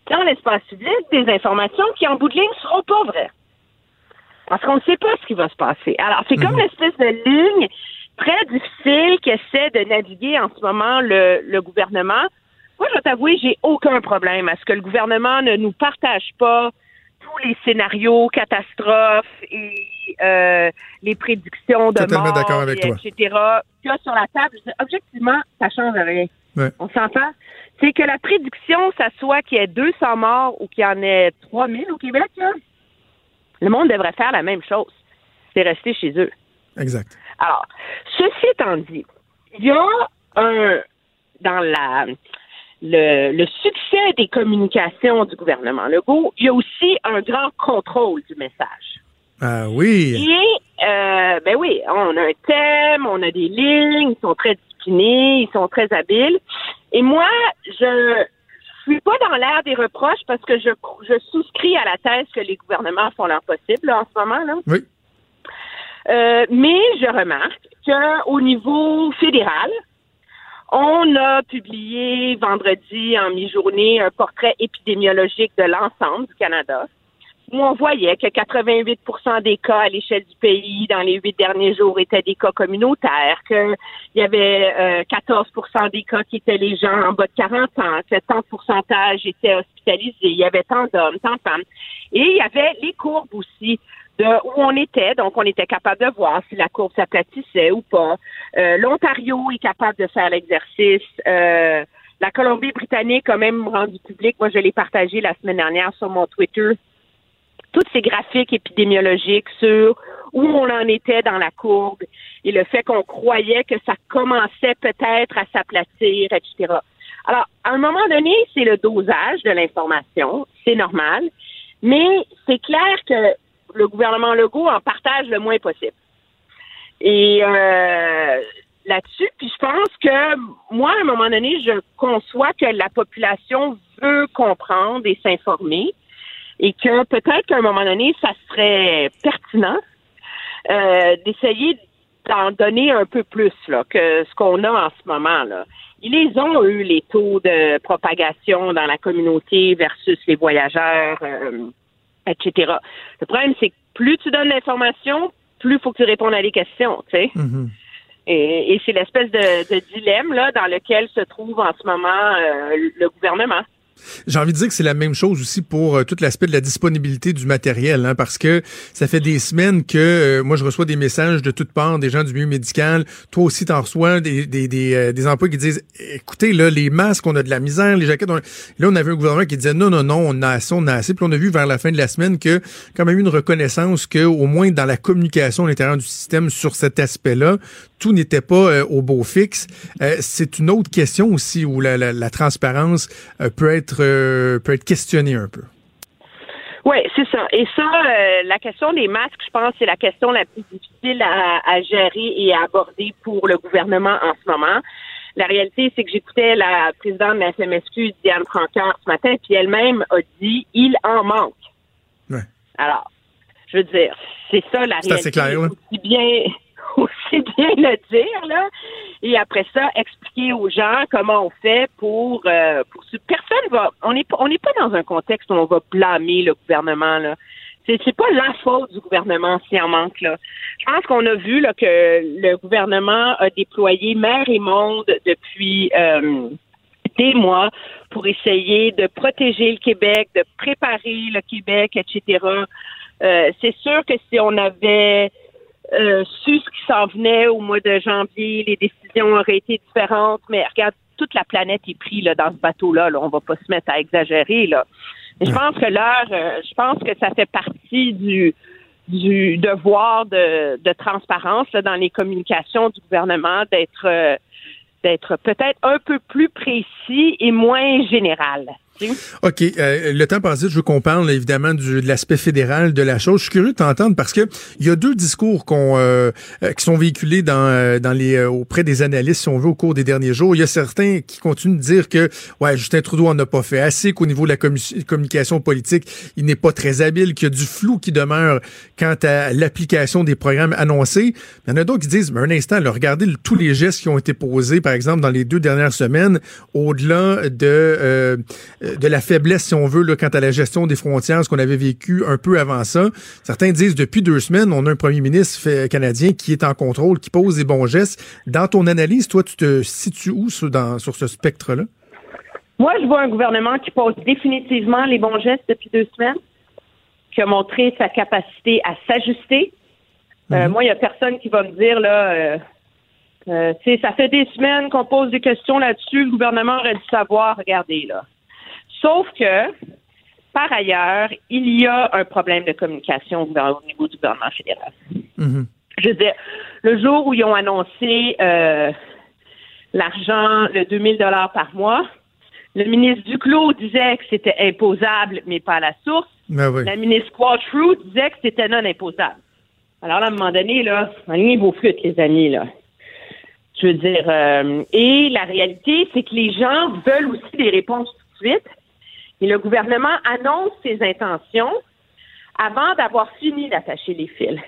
dans l'espace public des informations qui, en bout de ligne, ne seront pas vraies. Parce qu'on ne sait pas ce qui va se passer. Alors, c'est comme mhm. une espèce de ligne très difficile qu'essaie de naviguer en ce moment le, le gouvernement. Moi, je vais t'avouer, j'ai aucun problème à ce que le gouvernement ne nous partage pas tous les scénarios catastrophes et euh, les prédictions de mort, avec et, etc. qu'il y a sur la table. Objectivement, ça change rien. On s'entend? C'est que la prédiction, ça soit qu'il y ait 200 morts ou qu'il y en ait 3000 au Québec, là, le monde devrait faire la même chose. C'est rester chez eux. Exact. Alors, ceci étant dit, il y a un dans la le, succès des communications du gouvernement Legault, il y a aussi un grand contrôle du message. Ah oui. Et euh, ben oui, on a un thème, on a des lignes, ils sont très disciplinés, ils sont très habiles. Et moi, je je suis pas dans l'air des reproches parce que je, je souscris à la thèse que les gouvernements font leur possible en ce moment. Là. Oui. Euh, mais je remarque qu'au niveau fédéral, on a publié vendredi en mi-journée un portrait épidémiologique de l'ensemble du Canada où on voyait que 88% des cas à l'échelle du pays dans les huit derniers jours étaient des cas communautaires, qu'il y avait euh, 14% des cas qui étaient les gens en bas de 40 ans, que tant de pourcentage étaient hospitalisés, il y avait tant d'hommes, tant de femmes. Et il y avait les courbes aussi de où on était, donc on était capable de voir si la courbe s'aplatissait ou pas. Euh, L'Ontario est capable de faire l'exercice. Euh, la Colombie-Britannique a même rendu public, moi je l'ai partagé la semaine dernière sur mon Twitter, toutes ces graphiques épidémiologiques sur où on en était dans la courbe et le fait qu'on croyait que ça commençait peut-être à s'aplatir, etc. Alors, à un moment donné, c'est le dosage de l'information, c'est normal, mais c'est clair que le gouvernement Legault en partage le moins possible. Et euh, là-dessus, puis je pense que moi, à un moment donné, je conçois que la population veut comprendre et s'informer et que peut-être qu'à un moment donné, ça serait pertinent euh, d'essayer d'en donner un peu plus là, que ce qu'on a en ce moment. Là. Ils les ont eu, les taux de propagation dans la communauté versus les voyageurs, euh, etc. Le problème, c'est que plus tu donnes l'information, plus il faut que tu répondes à des questions, tu sais. Mm-hmm. Et, et c'est l'espèce de, de, dilemme là dans lequel se trouve en ce moment euh, le gouvernement. J'ai envie de dire que c'est la même chose aussi pour euh, tout l'aspect de la disponibilité du matériel, hein, parce que ça fait des semaines que euh, moi je reçois des messages de toutes parts, des gens du milieu médical, toi aussi t'en reçois des, des, des, euh, des, emplois qui disent écoutez là les masques on a de la misère, les jaquettes, là on avait un gouvernement qui disait non non non on a assez, on a assez, puis on a vu vers la fin de la semaine que quand même une reconnaissance que au moins dans la communication à l'intérieur du système sur cet aspect-là, tout n'était pas au beau fixe. c'est une autre question aussi où la, la, la transparence peut être euh, peut être questionné un peu. Oui, c'est ça. Et ça, euh, la question des masques, je pense, c'est la question la plus difficile à, gérer et à aborder pour le gouvernement en ce moment. La réalité, c'est que j'écoutais la présidente de la FMSQ, Diane Francard, ce matin, puis elle-même a dit il en manque. Ouais. Alors, je veux dire, c'est ça la C'est assez réalité. clair, ouais. Aussi aussi bien le dire, là. Et après ça, expliquer aux gens comment on fait pour, euh, pour personne va, on n'est pas, on n'est pas dans un contexte où on va blâmer le gouvernement, là. C'est, c'est pas la faute du gouvernement s'il en manque, là. Je pense qu'on a vu, là, que le gouvernement a déployé mer et monde depuis, euh, des mois pour essayer de protéger le Québec, de préparer le Québec, etc. Euh, c'est sûr que si on avait euh, su ce qui s'en venait au mois de janvier, les décisions auraient été différentes. Mais regarde, toute la planète est prise là, dans ce bateau-là. Là. On va pas se mettre à exagérer. Là. Mais je pense que l'heure, euh, je pense que ça fait partie du du devoir de, de transparence là, dans les communications du gouvernement d'être euh, d'être peut-être un peu plus précis et moins général. OK. euh, le temps passé, je veux qu'on parle évidemment du, de l'aspect fédéral de la chose. Je suis curieux de t'entendre parce que il y a deux discours euh, euh, qui sont véhiculés dans, euh, dans les, euh, auprès des analystes, si on veut, au cours des derniers jours. Il y a certains qui continuent de dire que ouais, Justin Trudeau en a pas fait assez, qu'au niveau de la commu- communication politique, il n'est pas très habile, qu'il y a du flou qui demeure quant à l'application des programmes annoncés. Il y en a d'autres qui disent, mais un instant, là, regardez tous les gestes qui ont été posés, par exemple, dans les deux dernières semaines, au-delà de, euh, de la faiblesse, si on veut, là, quant à la gestion des frontières, ce qu'on avait vécu un peu avant ça. Certains disent, depuis deux semaines, on a un premier ministre canadien qui est en contrôle, qui pose des bons gestes. Dans ton analyse, toi, tu te situes où sur, dans, sur ce spectre-là? Moi, je vois un gouvernement qui pose définitivement les bons gestes depuis deux semaines, qui a montré sa capacité à s'ajuster. Euh, moi, il n'y a personne qui va me dire, là, euh, euh, ça fait des semaines qu'on pose des questions là-dessus, le gouvernement aurait dû savoir, regardez, là. Sauf que, par ailleurs, il y a un problème de communication au, niveau du gouvernement fédéral. Mhm. Je veux dire, le jour où ils ont annoncé euh, l'argent, le 2000 dollars par mois, le ministre Duclos disait que c'était imposable, mais pas à la source. Ben oui. La ministre Quattro disait que c'était non imposable. Alors là, à un moment donné, là, alignez vos flûtes, les amis, là. Je veux dire, euh, et la réalité, c'est que les gens veulent aussi des réponses tout de suite. Et le gouvernement annonce ses intentions avant d'avoir fini d'attacher les fils.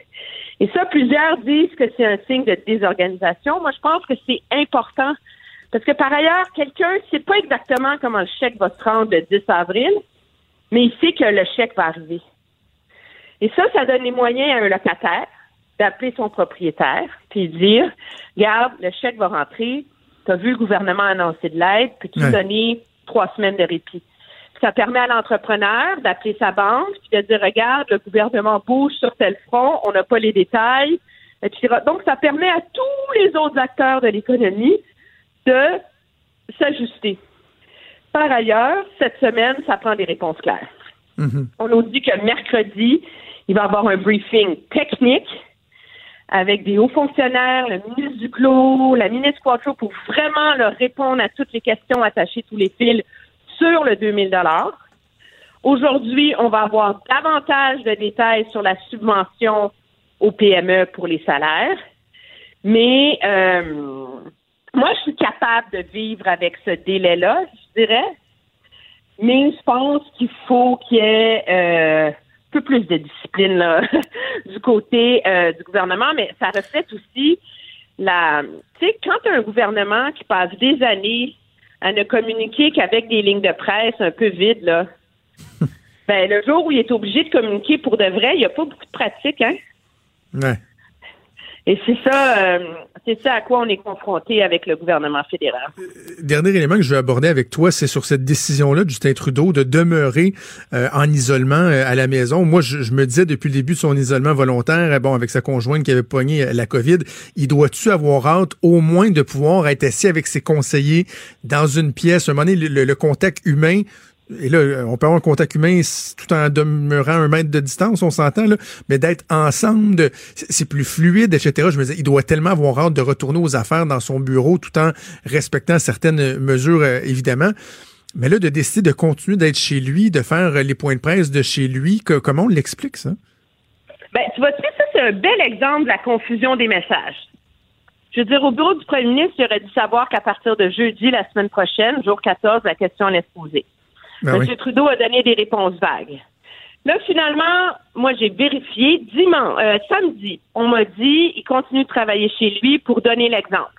Et ça, plusieurs disent que c'est un signe de désorganisation. Moi, je pense que c'est important parce que par ailleurs, quelqu'un ne sait pas exactement comment le chèque va se rendre le 10 avril, mais il sait que le chèque va arriver. Et ça, ça donne les moyens à un locataire d'appeler son propriétaire puis dire Regarde, le chèque va rentrer, tu as vu le gouvernement annoncer de l'aide, puis tu Ouais. donner trois semaines de répit? Ça permet à l'entrepreneur d'appeler sa banque puis de dire Regarde, le gouvernement bouge sur tel front, on n'a pas les détails, etc. Donc, ça permet à tous les autres acteurs de l'économie de s'ajuster. Par ailleurs, cette semaine, ça prend des réponses claires. Mhm. On nous dit que mercredi, il va y avoir un briefing technique avec des hauts fonctionnaires, le ministre Duclos, la ministre Quattro, pour vraiment leur répondre à toutes les questions, attacher tous les fils sur le 2000 Aujourd'hui, on va avoir davantage de détails sur la subvention aux PME pour les salaires. Mais euh, moi, je suis capable de vivre avec ce délai-là, je dirais. Mais je pense qu'il faut qu'il y ait euh, un peu plus de discipline du côté euh, du gouvernement, mais ça reflète aussi la. Tu sais, quand un gouvernement qui passe des années à ne communiquer qu'avec des lignes de presse un peu vides, là, ben, le jour où il est obligé de communiquer pour de vrai, il n'y a pas beaucoup de pratique, hein? Ouais. Et c'est ça, euh, c'est ça à quoi on est confronté avec le gouvernement fédéral. Dernier élément que je veux aborder avec toi, c'est sur cette décision-là de Justin Trudeau de demeurer euh, en isolement euh, à la maison. Moi, je, me disais depuis le début de son isolement volontaire, euh, bon, avec sa conjointe qui avait pogné euh, la COVID, il doit-tu avoir hâte au moins de pouvoir être assis avec ses conseillers dans une pièce, un moment donné, le contact humain, et là, on peut avoir un contact humain tout en demeurant un mètre de distance, on s'entend, là, mais d'être ensemble, c'est plus fluide, etc. Je me disais, il doit tellement avoir hâte de retourner aux affaires dans son bureau tout en respectant certaines mesures, euh, évidemment. Mais là, de décider de continuer d'être chez lui, de faire euh, les points de presse de chez lui, comment on l'explique, ça? Ben, tu vois, tu sais, ça, c'est un bel exemple de la confusion des messages. Je veux dire, au bureau du premier ministre, il aurait dû savoir qu'à partir de jeudi, la semaine prochaine, jour 14, la question allait se poser. Ben M. Trudeau a donné des réponses vagues. Là, finalement, moi, j'ai vérifié. Dimanche, euh, samedi, on m'a dit il continue de travailler chez lui pour donner l'exemple.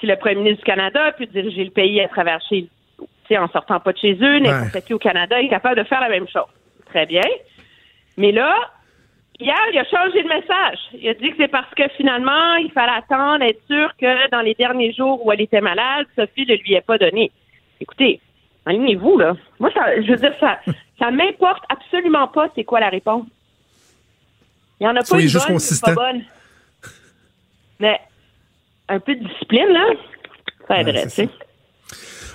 Si le premier ministre du Canada a pu diriger le pays à travers chez lui, en sortant pas de chez eux, n'importe qui au Canada est capable de faire la même chose. Très bien. Mais là, hier, il a changé de message. Il a dit que c'est parce que finalement, il fallait attendre, être sûr que dans les derniers jours où elle était malade, Sophie ne lui ait pas donné. Écoutez, alignez-vous, là. Moi, ça, je veux dire, ça, ça m'importe absolument pas c'est quoi la réponse. Il n'y en a pas Soyez une juste bonne, consistant. une pas bonne. Mais un peu de discipline, là, ça aiderait, Ouais, tu sais.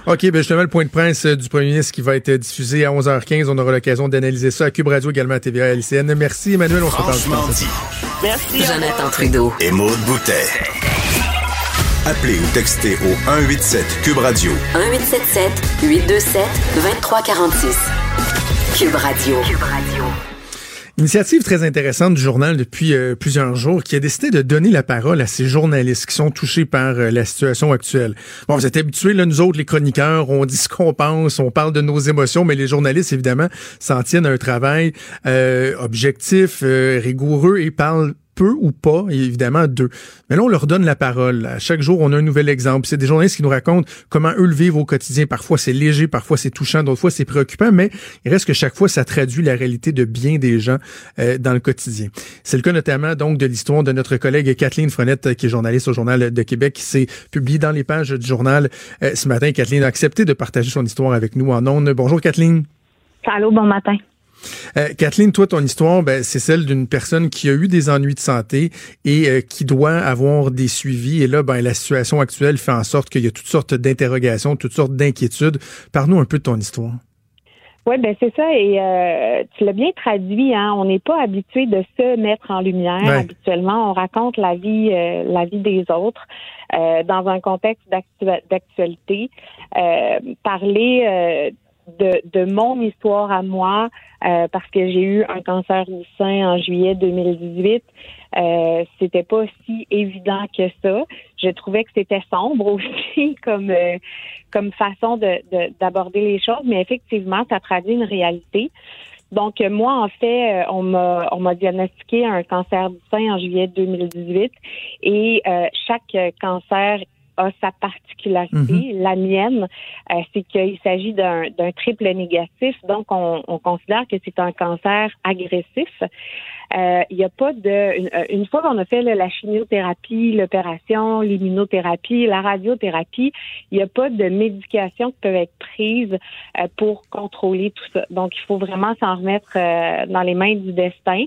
OK, ben justement, le point de presse euh, du premier ministre qui va être diffusé à 11h15. On aura l'occasion d'analyser ça à Cube Radio, également à TVA et à LCN. Merci, Emmanuel. On se reparle. Franchement dit. Merci. Jonathan Trudeau. Et Maude Boutet. Appelez ou textez au 187 Cube Radio 1877 827 2346. Cube Radio. Cube Radio. Initiative très intéressante du journal depuis euh, plusieurs jours qui a décidé de donner la parole à ces journalistes qui sont touchés par euh, la situation actuelle. Bon, vous êtes habitués, là, nous autres, les chroniqueurs, on dit ce qu'on pense, on parle de nos émotions, mais les journalistes, évidemment, s'en tiennent à un travail euh, objectif, euh, rigoureux et parlent peu ou pas, évidemment, d'eux. Mais là, on leur donne la parole. À chaque jour, on a un nouvel exemple. C'est des journalistes qui nous racontent comment eux le vivent au quotidien. Parfois, c'est léger, parfois, c'est touchant, d'autres fois, c'est préoccupant, mais il reste que chaque fois, ça traduit la réalité de bien des gens euh, dans le quotidien. C'est le cas notamment, donc, de l'histoire de notre collègue Kathleen Frenette, euh, qui est journaliste au Journal de Québec, qui s'est publiée dans les pages du journal euh, ce matin. Kathleen a accepté de partager son histoire avec nous en ondes. Bonjour, Kathleen. Allô, bon matin. Euh, Kathleen, toi, ton histoire, ben, c'est celle d'une personne qui a eu des ennuis de santé et euh, qui doit avoir des suivis. Et là, ben, la situation actuelle fait en sorte qu'il y a toutes sortes d'interrogations, toutes sortes d'inquiétudes. Parle-nous un peu de ton histoire. Oui, ben c'est ça. Et euh, tu l'as bien traduit. Hein? On n'est pas habitué de se mettre en lumière. Ouais. Habituellement, on raconte la vie, euh, la vie des autres euh, dans un contexte d'actu- d'actualité. Parler de, de mon histoire à moi, euh, parce que j'ai eu un cancer du sein en juillet 2018. Euh, c'était pas si évident que ça. Je trouvais que c'était sombre aussi comme euh, comme façon de de- d'aborder les choses, mais effectivement, ça traduit une réalité. Donc euh, moi, en fait, euh, on m'a on m'a diagnostiqué un cancer du sein en juillet 2018 et euh, chaque euh, cancer a sa particularité. La mienne, euh, c'est qu'il s'agit d'un triple négatif. Donc, on, on considère que c'est un cancer agressif. Euh, Il n'y a pas de... Une, euh, une fois qu'on a fait là, la chimiothérapie, l'opération, l'immunothérapie, la radiothérapie, il n'y a pas de médications qui peuvent être prises euh, pour contrôler tout ça. Donc, il faut vraiment s'en remettre euh, dans les mains du destin.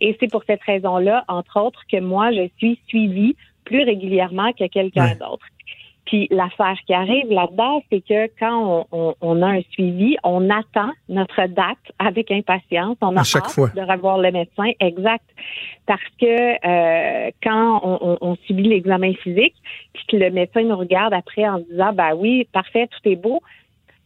Et c'est pour cette raison-là, entre autres, que moi, je suis suivie plus régulièrement que quelqu'un Ouais. d'autre. Puis l'affaire qui arrive là-dedans, c'est que quand on, on- on a un suivi, on attend notre date avec impatience. On a À chaque hâte fois. de revoir le médecin, exact. Parce que euh, quand on, on- on subit l'examen physique, puis que le médecin nous regarde après en disant, ben oui, parfait, tout est beau,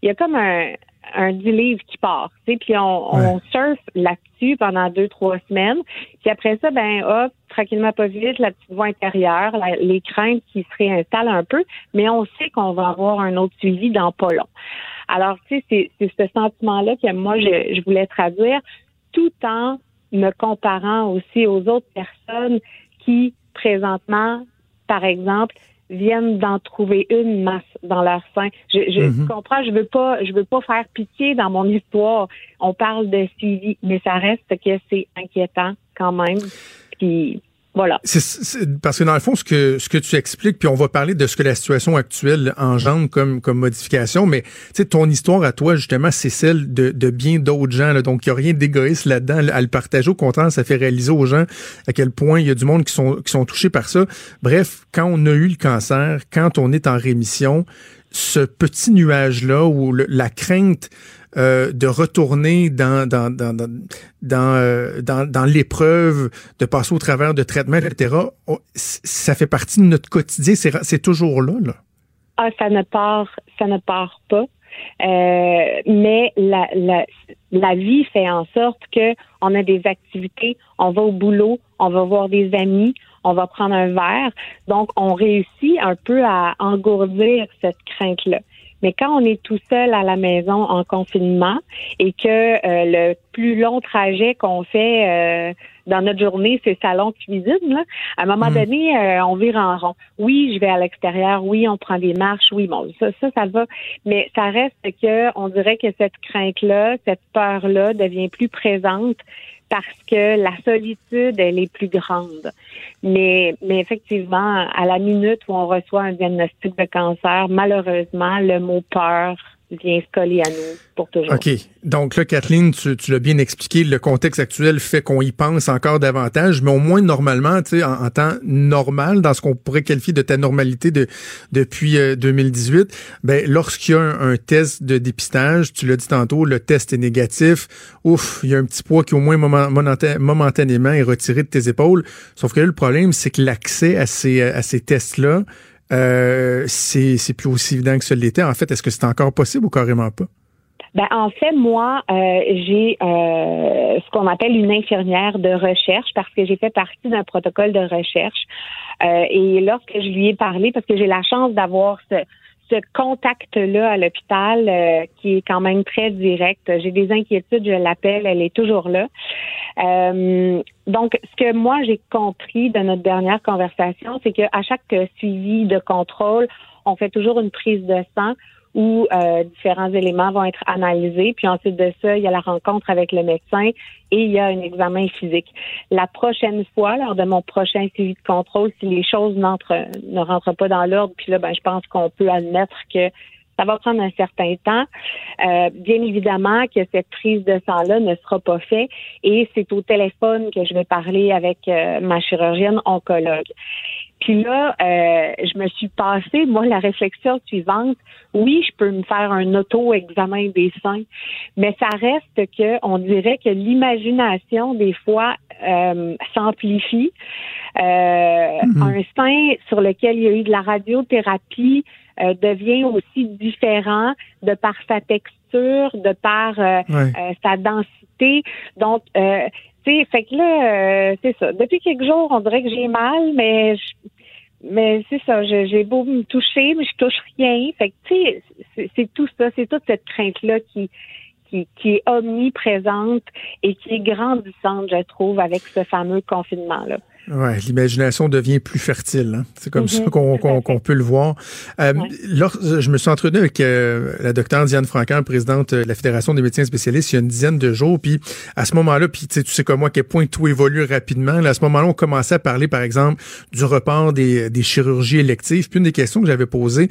il y a comme un, un 10 livres qui part, tu sais, puis on, on surfe là-dessus pendant deux, trois semaines. Puis après ça, ben hop, tranquillement pas vite, la petite voix intérieure, la- les craintes qui se réinstallent un peu, mais on sait qu'on va avoir un autre suivi dans pas long. Alors, tu sais, c'est c'est ce sentiment-là que moi, je, je voulais traduire, tout en me comparant aussi aux autres personnes qui, présentement, par exemple, viennent d'en trouver une masse dans leur sein. Je, je tu comprends, je veux pas, je veux pas faire pitié dans mon histoire. On parle de suivi, mais ça reste que c'est inquiétant quand même. Puis voilà. C'est- parce que dans le fond, ce que ce que tu expliques, puis on va parler de ce que la situation actuelle engendre comme comme modification, mais ton histoire à toi justement, c'est celle de, de bien d'autres gens. là. donc, il n'y a rien d'égoïste là-dedans à le partager. Au contraire, ça fait réaliser aux gens à quel point il y a du monde qui sont qui sont touchés par ça. Bref, quand on a eu le cancer, quand on est en rémission, ce petit nuage là où le- la crainte euh, de retourner dans dans dans dans dans, euh, dans, dans l'épreuve, de passer au travers de traitements, etc. ça fait partie de notre quotidien. C'est toujours là, là. Ah, ça ne part, ça ne part pas. Euh, mais la, la, la vie fait en sorte que on a des activités, on va au boulot, on va voir des amis, on va prendre un verre. Donc, on réussit un peu à engourdir cette crainte-là. Mais quand on est tout seul à la maison en confinement et que euh, le plus long trajet qu'on fait euh, dans notre journée, c'est salon-cuisine, à un moment hmm. donné, euh, on vire en rond. Oui, je vais à l'extérieur. Oui, on prend des marches. Oui, bon, ça, ça, ça va. Mais ça reste que on dirait que cette crainte-là, cette peur-là devient plus présente parce que la solitude, elle est plus grande. Mais, mais effectivement, à la minute où on reçoit un diagnostic de cancer, malheureusement, le mot peur vient coller à nous pour toujours. OK. Donc là, Kathleen, tu, tu l'as bien expliqué, le contexte actuel fait qu'on y pense encore davantage, mais au moins normalement, tu sais, en, temps normal, dans ce qu'on pourrait qualifier de ta normalité de, depuis 2018, euh, ben lorsqu'il y a un, test de dépistage, tu l'as dit tantôt, le test est négatif, ouf, il y a un petit poids qui au moins momentanément est retiré de tes épaules. Sauf que là, le problème, c'est que l'accès à ces, à ces tests-là, euh, c'est plus aussi évident que ce l'était. En fait, est-ce que c'est encore possible ou carrément pas? Ben, en fait, moi, euh, j'ai euh, ce qu'on appelle une infirmière de recherche parce que j'ai fait partie d'un protocole de recherche. Euh, et lorsque je lui ai parlé, parce que j'ai la chance d'avoir ce, ce contact-là à l'hôpital euh, qui est quand même très direct. J'ai des inquiétudes, je l'appelle, elle est toujours là. Euh, donc, ce que moi j'ai compris de notre dernière conversation, c'est qu'à chaque suivi de contrôle, on fait toujours une prise de sang où euh, différents éléments vont être analysés. Puis ensuite de ça, il y a la rencontre avec le médecin et il y a un examen physique. La prochaine fois, lors de mon prochain suivi de contrôle, si les choses ne rentrent pas dans l'ordre, puis là, ben, je pense qu'on peut admettre que ça va prendre un certain temps. Euh, bien évidemment que cette prise de sang-là ne sera pas faite et c'est au téléphone que je vais parler avec euh, ma chirurgienne oncologue. Puis là, euh, je me suis passé, moi, la réflexion suivante. Oui, je peux me faire un auto-examen des seins, mais ça reste que, on dirait que l'imagination, des fois, euh, s'amplifie. Euh, mhm. Un sein sur lequel il y a eu de la radiothérapie devient aussi différent de par sa texture, de par sa densité. Donc, fait que là, euh, c'est ça. Depuis quelques jours, on dirait que j'ai mal, mais mais c'est ça. J'ai beau me toucher, mais je touche rien. Fait que tu sais, c'est tout ça, c'est toute cette crainte là qui qui, qui est omniprésente et qui est grandissante, je trouve, avec ce fameux confinement là. Ouais, l'imagination devient plus fertile. Hein. C'est comme ça mhm. qu'on peut le voir. Euh, je me suis entretenu avec euh, la docteure Diane Franquin, présidente de la Fédération des médecins spécialistes, il y a une dizaine de jours. Puis à ce moment-là, puis tu sais comme moi, à quel point tout évolue rapidement. Là, à ce moment-là, on commençait à parler, par exemple, du report des, des chirurgies électives. Puis une des questions que j'avais posées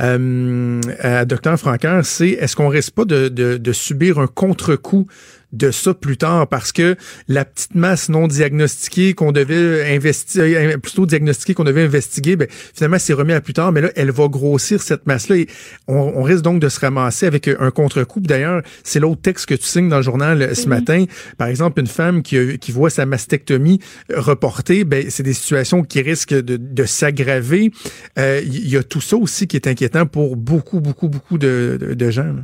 euh, à docteur Franquin, c'est est-ce qu'on risque pas de, de, de subir un contre-coup de ça plus tard parce que la petite masse non diagnostiquée qu'on devait investiguer, euh, plutôt diagnostiquer qu'on devait investiguer, ben, finalement, c'est remis à plus tard, mais là, elle va grossir cette masse-là et on, risque donc de se ramasser avec un contre-coup. D'ailleurs, c'est l'autre texte que tu signes dans le journal euh, ce matin. Par exemple, une femme qui, qui voit sa mastectomie euh, reportée, ben, c'est des situations qui risquent de, de s'aggraver. Il y a tout ça aussi qui est inquiétant pour beaucoup, beaucoup, beaucoup de, de, gens.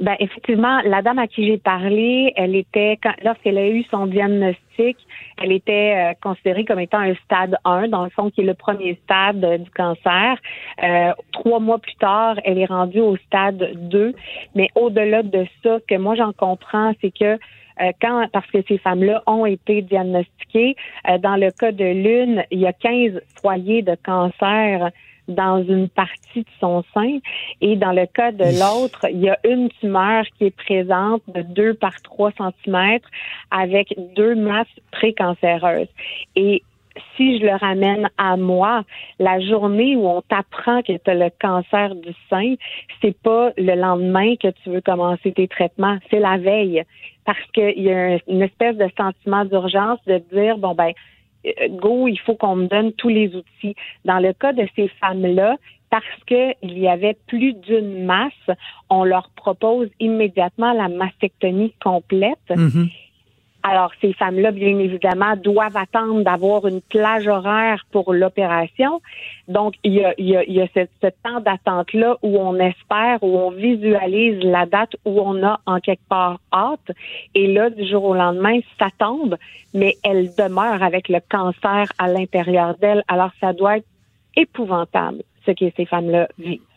Ben effectivement, la dame à qui j'ai parlé, elle était lorsqu'elle a eu son diagnostic, elle était euh, considérée comme étant un stade 1, dans le fond qui est le premier stade euh, du cancer. Euh, trois mois plus tard, elle est rendue au stade 2. Mais au-delà de ça, que moi j'en comprends, c'est que quand, parce que ces femmes-là ont été diagnostiquées, dans le cas de l'une, il y a 15 foyers de cancer dans une partie de son sein. Et dans le cas de l'autre, il y a une tumeur qui est présente de 2 par 3 cm avec deux masses précancéreuses. Et si je le ramène à moi, la journée où on t'apprend que tu as le cancer du sein, c'est pas le lendemain que tu veux commencer tes traitements, c'est la veille. Parce qu'il y a une espèce de sentiment d'urgence de dire, bon ben, go, il faut qu'on me donne tous les outils. Dans le cas de ces femmes-là, parce qu'il y avait plus d'une masse, on leur propose immédiatement la mastectomie complète. Mm-hmm. Alors, ces femmes-là, bien évidemment, doivent attendre d'avoir une plage horaire pour l'opération. Donc, il y a, y a, y a ce, ce temps d'attente-là où on espère, où on visualise la date où on a en quelque part hâte. Et là, du jour au lendemain, ça tombe, mais elle demeure avec le cancer à l'intérieur d'elle. Alors, ça doit être épouvantable, ce que ces femmes-là vivent.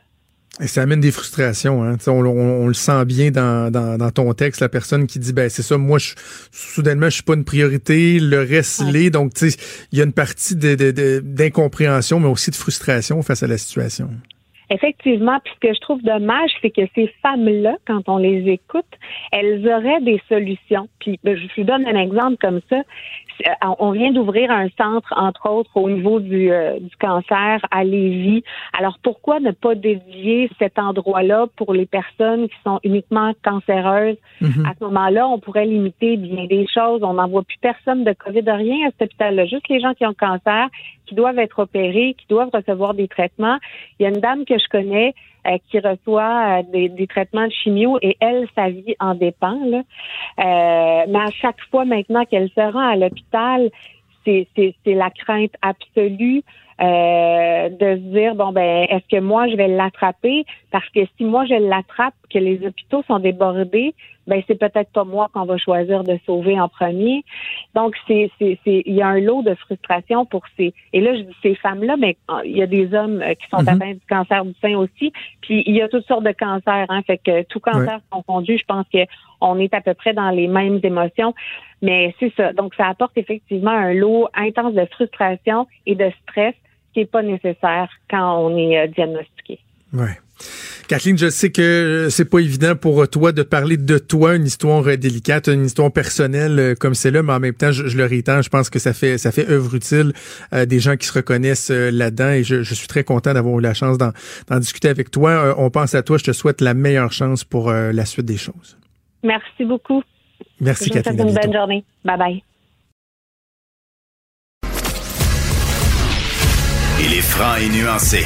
Et ça amène des frustrations. Hein. On, on, on, le sent bien dans, dans, dans, ton texte, la personne qui dit ben c'est ça, moi je, soudainement je suis pas une priorité, le reste ouais. l'est. Donc il y a une partie d'incompréhension, mais aussi de frustration face à la situation. Effectivement, puis ce que je trouve dommage, c'est que ces femmes-là, quand on les écoute, elles auraient des solutions. Puis ben, je vous donne un exemple comme ça. Euh, on vient d'ouvrir un centre, entre autres, au niveau du, euh, du cancer à Lévis. Alors pourquoi ne pas dédier cet endroit-là pour les personnes qui sont uniquement cancéreuses? Mm-hmm. À ce moment-là, on pourrait limiter bien des choses. On n'envoie plus personne de COVID, rien à cet hôpital-là. Juste les gens qui ont cancer, qui doivent être opérés, qui doivent recevoir des traitements. Il y a une dame que je connais euh, qui reçoit euh, des, des, traitements de chimio et elle, sa vie en dépend. Là. Euh, mais à chaque fois maintenant qu'elle se rend à l'hôpital, c'est la crainte absolue euh, de se dire bon ben est-ce que moi je vais l'attraper? Parce que si moi je l'attrape que les hôpitaux sont débordés ben c'est peut-être pas moi qu'on va choisir de sauver en premier donc c'est c'est il y a un lot de frustration pour ces et là je dis ces femmes là mais il y a des hommes euh, qui sont mm -hmm. atteints du cancer du sein aussi puis il y a toutes sortes de cancers hein fait que tout cancer ouais. confondu je pense que on est à peu près dans les mêmes émotions mais c'est ça donc ça apporte effectivement un lot intense de frustration et de stress qui n'est pas nécessaire quand on est euh, diagnostiqué. Ouais. Kathleen, je sais que c'est pas évident pour toi de parler de toi, une histoire délicate, une histoire personnelle euh, comme c'est là, mais en même temps, je, je, le réitère, je pense que ça fait ça fait œuvre utile euh, des gens qui se reconnaissent euh, là-dedans et je, je, suis très content d'avoir eu la chance d'en discuter avec toi. Euh, on pense à toi, je te souhaite la meilleure chance pour euh, la suite des choses. Merci beaucoup. Merci je Kathleen. Vous souhaite une bonne journée. Bye bye. Il est franc et nuancé.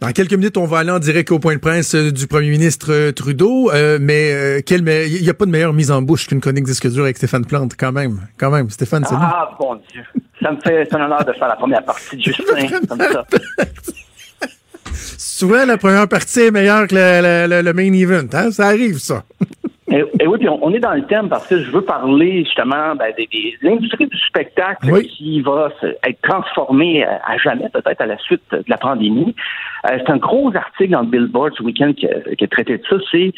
Dans quelques minutes, on va aller en direct au point de presse euh, du premier ministre euh, Trudeau, euh, mais euh, quel me... il n'y a pas de meilleure mise en bouche qu'une chronique disque dur avec Stéphane Plante, quand même. Quand même, Stéphane, c'est Ah, bon Dieu. Ça me fait un honneur de faire la première partie de Justin, comme ça. Souvent, la première partie est meilleure que le, le, le main event. Hein? Ça arrive, ça. Et, et, oui, puis on, on, est dans le thème parce que je veux parler justement ben, des, des, l'industrie du spectacle oui. qui va être transformée à, à jamais, peut-être à la suite de la pandémie. Euh, c'est un gros article dans le Billboard ce week-end qui, qui a traité de ça. C'est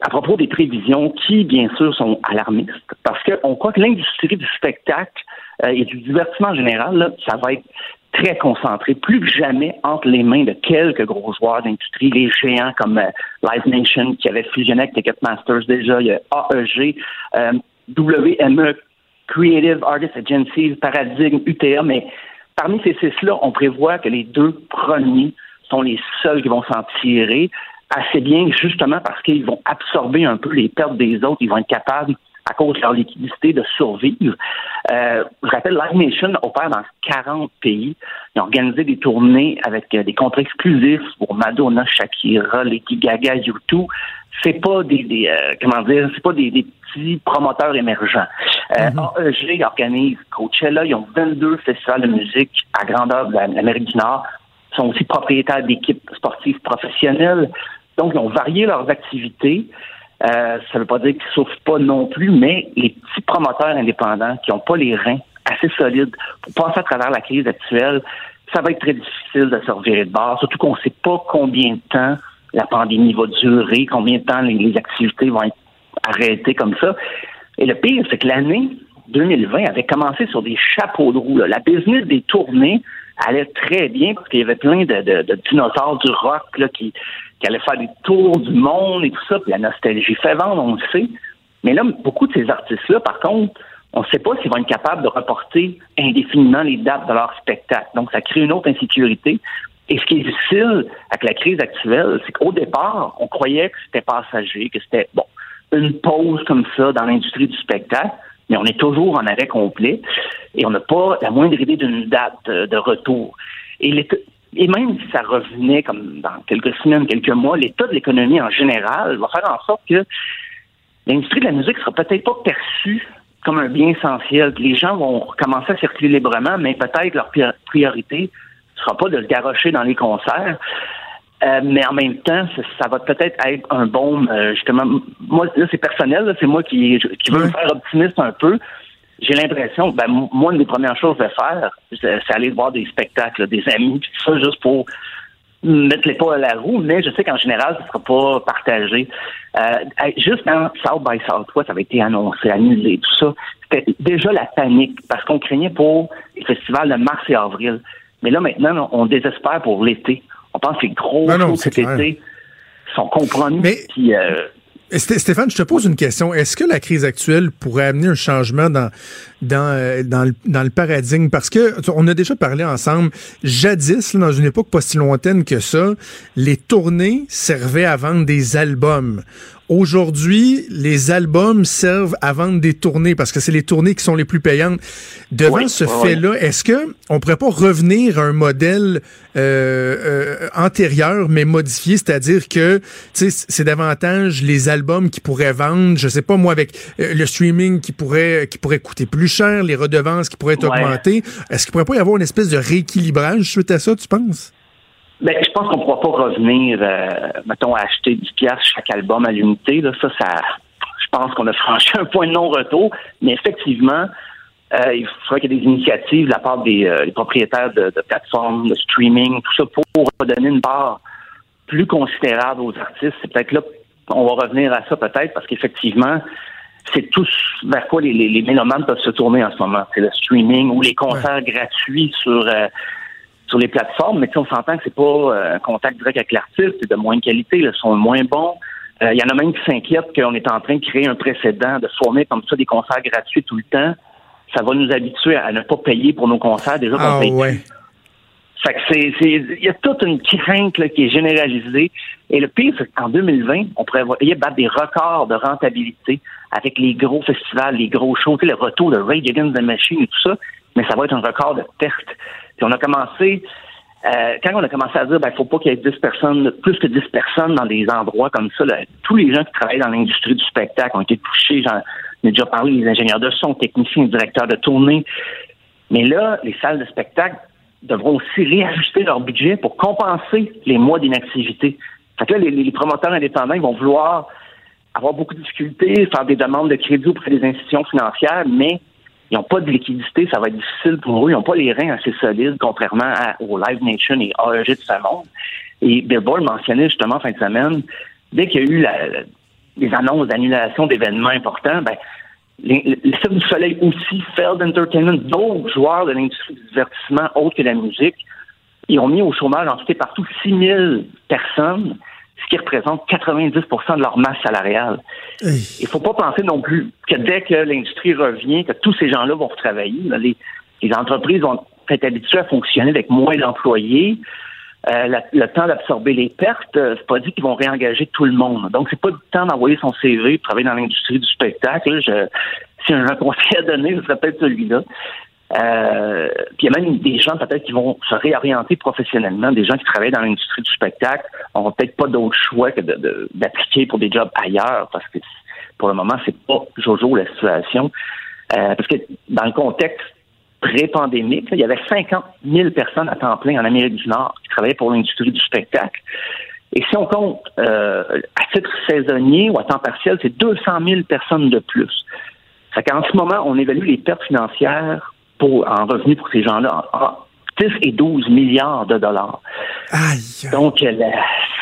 à propos des prévisions qui, bien sûr, sont alarmistes parce qu'on croit que l'industrie du spectacle euh, et du divertissement en général, là, ça va être très concentré, plus que jamais entre les mains de quelques gros joueurs d'industrie, les géants comme euh, Live Nation qui avait fusionné avec Ticketmasters déjà, il y a AEG, euh, WME, Creative Artists Agencies, Paradigm, UTA, mais parmi ces six-là, on prévoit que les deux premiers sont les seuls qui vont s'en tirer assez bien, justement parce qu'ils vont absorber un peu les pertes des autres, ils vont être capables à cause de leur liquidité, de survivre. Euh, je rappelle, Live Nation opère dans 40 pays. Ils ont organisé des tournées avec euh, des contrats exclusifs pour Madonna, Shakira, Lady Gaga, U2. C'est pas des, des euh, comment dire, c'est pas des, des, petits promoteurs émergents. Euh, mm -hmm. AEG organise Coachella. Ils ont 22 festivals de musique à grandeur de l'Amérique du Nord. Sont aussi propriétaires d'équipes sportives professionnelles. Donc, ils ont varié leurs activités. Euh, ça ne veut pas dire qu'ils souffrent pas non plus, mais les petits promoteurs indépendants qui n'ont pas les reins assez solides pour passer à travers la crise actuelle, ça va être très difficile de se revirer de bord, surtout qu'on ne sait pas combien de temps la pandémie va durer, combien de temps les, activités vont être arrêtées comme ça. Et le pire, c'est que l'année 2020 avait commencé sur des chapeaux de roue. La business des tournées allait très bien parce qu'il y avait plein de, de, de dinosaures du rock là, qui, qui allaient faire des tours du monde et tout ça, puis la nostalgie fait vendre, on le sait. Mais là, beaucoup de ces artistes-là, par contre, on ne sait pas s'ils vont être capables de reporter indéfiniment les dates de leur spectacle. Donc, ça crée une autre insécurité. Et ce qui est difficile avec la crise actuelle, c'est qu'au départ, on croyait que c'était passager, que c'était bon. une pause comme ça dans l'industrie du spectacle, mais on est toujours en arrêt complet et on n'a pas la moindre idée d'une date de retour. Et, même si ça revenait comme dans quelques semaines, quelques mois, l'état de l'économie en général va faire en sorte que l'industrie de la musique sera peut-être pas perçue comme un bien essentiel. Les gens vont commencer à circuler librement, mais peut-être leur priorité ne sera pas de se garrocher dans les concerts. Euh, mais en même temps, ça, va peut-être être un baume, euh, justement. Moi, là, c'est personnel, c'est moi qui, qui veux me faire optimiste un peu. J'ai l'impression, ben, moi, une des premières choses à faire, c'est aller voir des spectacles, des amis, tout ça, juste pour mettre les pas à la roue, mais je sais qu'en général, ce ne sera pas partagé. Euh, juste quand South by Southwest ça avait été annoncé, annulé, tout ça, c'était déjà la panique parce qu'on craignait pour les festivals de mars et avril. Mais là, maintenant, on désespère pour l'été. On pense que les gros ben cet été sont compromis. Mais... Euh, Stéphane, je te pose une question. Est-ce que la crise actuelle pourrait amener un changement dans, dans, euh, dans, le, dans le paradigme? Parce que on a déjà parlé ensemble, jadis, dans une époque pas si lointaine que ça, les tournées servaient à vendre des albums. Aujourd'hui, les albums servent à vendre des tournées parce que c'est les tournées qui sont les plus payantes. Devant ce fait-là, est-ce que on pourrait pas revenir à un modèle euh, euh, antérieur mais modifié, c'est-à-dire que c'est davantage les albums qui pourraient vendre, je sais pas moi avec euh, le streaming qui pourrait qui pourrait coûter plus cher, les redevances qui pourraient être augmentées. Est-ce qu'il pourrait pas y avoir une espèce de rééquilibrage suite à ça, tu penses? Ben, je pense qu'on ne pourra pas revenir, euh, mettons, à acheter 10 piastres chaque album à l'unité. Là. Ça, ça, je pense qu'on a franchi un point de non-retour. Mais effectivement, euh, il faudrait qu'il y ait des initiatives de la part des, euh, propriétaires de, plateformes, de streaming, tout ça, pour redonner une part plus considérable aux artistes. C'est peut-être là qu'on va revenir à ça, peut-être, parce qu'effectivement, c'est tout vers quoi les, les, mélomanes peuvent se tourner en ce moment. C'est le streaming ou les concerts gratuits sur sur les plateformes, mais on s'entend que c'est pas euh, un contact direct avec l'artiste, c'est de moins qualité, ils sont moins bons. Euh, il y en a même qui s'inquiètent qu'on est en train de créer un précédent, de fournir comme ça des concerts gratuits tout le temps. Ça va nous habituer à ne pas payer pour nos concerts. Déjà, ah, ouais. Fait que c'est, il y a toute une crainte qui est généralisée. Et le pire, c'est qu'en 2020, on prévoyait battre des records de rentabilité avec les gros festivals, les gros shows, le retour de Rage Against the Machine et tout ça. Mais ça va être un record de perte. Puis on a commencé, euh, quand on a commencé à dire, ben, faut pas qu'il y ait 10 personnes, plus que 10 personnes dans des endroits comme ça, tous les gens qui travaillent dans l'industrie du spectacle ont été touchés. J'en ai déjà parlé, les ingénieurs de son, techniciens, directeurs de tournée. Mais là, les salles de spectacle devront aussi réajuster leur budget pour compenser les mois d'inactivité. Fait que là, les, les promoteurs indépendants ils vont vouloir avoir beaucoup de difficultés, faire des demandes de crédit auprès des institutions financières, mais ils n'ont pas de liquidité, ça va être difficile pour eux. Ils n'ont pas les reins assez solides, contrairement au Live Nation et AEG de ce monde. Et Billboard mentionnait justement fin de semaine, dès qu'il y a eu les annonces d'annulation d'événements importants, ben, le Cirque du Soleil aussi, Feld Entertainment, d'autres joueurs de l'industrie du divertissement autres que la musique, ils ont mis au chômage en tout partout 6 000 personnes ce qui représente 90% de leur masse salariale. Il ne faut pas penser non plus que dès que l'industrie revient, que tous ces gens-là vont retravailler. Les, les entreprises vont être habituées à fonctionner avec moins d'employés. Euh, le temps d'absorber les pertes, euh, c'est pas dit qu'ils vont réengager tout le monde. Donc, c'est pas du temps d'envoyer son CV, de travailler dans l'industrie du spectacle. Je, si un conseil à donner, ce serait peut-être celui-là. Euh, puis il y a même des gens peut-être qui vont se réorienter professionnellement, des gens qui travaillent dans l'industrie du spectacle n'auront peut-être pas d'autre choix que d'appliquer pour des jobs ailleurs parce que pour le moment, c'est pas Jojo la situation. Euh, parce que dans le contexte pré-pandémique, il y avait 50 000 personnes à temps plein en Amérique du Nord qui travaillaient pour l'industrie du spectacle. Et si on compte euh, à titre saisonnier ou à temps partiel, c'est 200 000 personnes de plus. Fait qu'en ce moment, on évalue les pertes financières en revenus pour ces gens-là en 10 et 12 milliards de dollars. Donc, euh,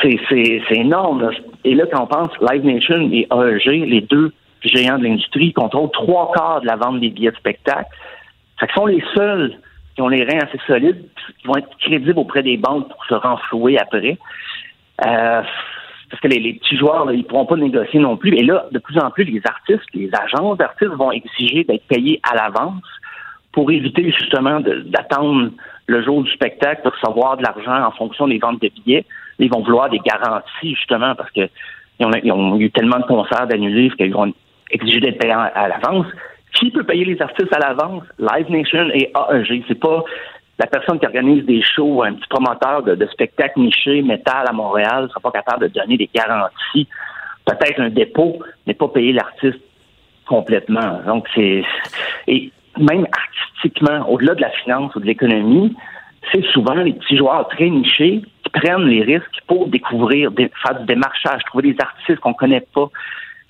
c'est énorme. Et là, quand on pense Live Nation et AEG, les deux géants de l'industrie, contrôlent trois quarts de la vente des billets de spectacle. Ce sont les seuls qui ont les reins assez solides, qui vont être crédibles auprès des banques pour se renflouer après. Euh, parce que les, petits joueurs, ils ne pourront pas négocier non plus. Et là, de plus en plus, les artistes, les agences d'artistes vont exiger d'être payés à l'avance pour éviter justement d'attendre le jour du spectacle pour recevoir de l'argent en fonction des ventes de billets. Ils vont vouloir des garanties justement parce que ils ont, eu tellement de concerts d'annulés qu'ils ont exigé d'être payés à, l'avance. Qui peut payer les artistes à l'avance? Live Nation et AEG. C'est pas la personne qui organise des shows, un petit promoteur de, de spectacles nichés, métal à Montréal, sera pas capable de donner des garanties. Peut-être un dépôt, mais pas payer l'artiste complètement. Donc, c'est. Et même artistiquement, au-delà de la finance ou de l'économie, c'est souvent les petits joueurs très nichés qui prennent les risques pour découvrir, faire du démarchage, trouver des artistes qu'on connaît pas.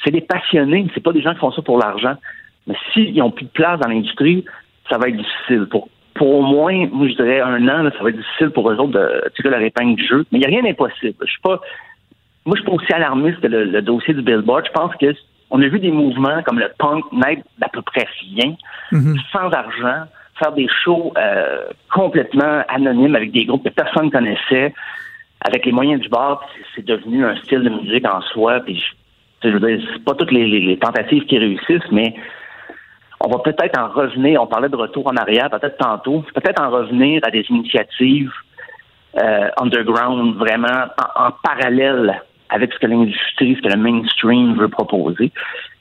C'est des passionnés, c'est pas des gens qui font ça pour l'argent. Mais s'ils n'ont plus de place dans l'industrie, ça va être difficile. Pour, pour au moins, moi, je dirais un an, ça va être difficile pour eux autres de tirer leur épingle du jeu. Mais il n'y a rien d'impossible. Je suis pas. Moi, je suis pas aussi alarmiste que le, dossier du Billboard. Je pense que on a vu des mouvements comme le punk naître d'à peu près rien, mm-hmm. sans argent, faire des shows euh, complètement anonymes avec des groupes que personne connaissait, avec les moyens du bord, c'est devenu un style de musique en soi. Puis, je veux dire, c'est pas toutes les, tentatives qui réussissent, mais on va peut-être en revenir. On parlait de retour en arrière, peut-être tantôt. Peut-être en revenir à des initiatives euh, underground, vraiment en, parallèle avec ce que l'industrie, ce que le mainstream veut proposer.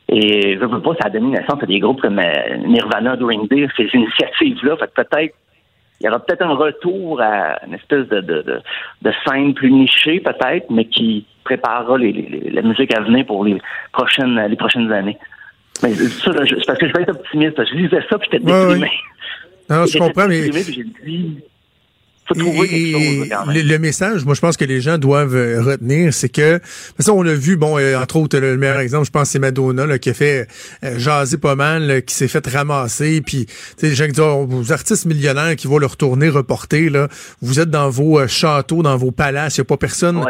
Et je veux pas, ça a donné naissance à des groupes comme euh, Nirvana, Green Day, ces initiatives-là. Fait peut-être il y aura peut-être un retour à une espèce de, de, de, scène plus nichée, peut-être, mais qui préparera les, la musique à venir pour les prochaines les prochaines années. Mais ça, c'est parce que je vais être optimiste. Je lisais ça, puis j'étais déprimé. Non, je comprends, mais le, message, moi, je pense que les gens doivent euh, retenir, c'est que, ça, on a vu, bon, euh, entre autres, le meilleur exemple, je pense, c'est Madonna, là, qui a fait euh, jaser pas mal, qui s'est fait ramasser, puis, tu sais, les gens qui disent, oh, vos artistes millionnaires qui vont leur tourner reporter, là, vous êtes dans vos châteaux, dans vos palaces, il n'y a pas personne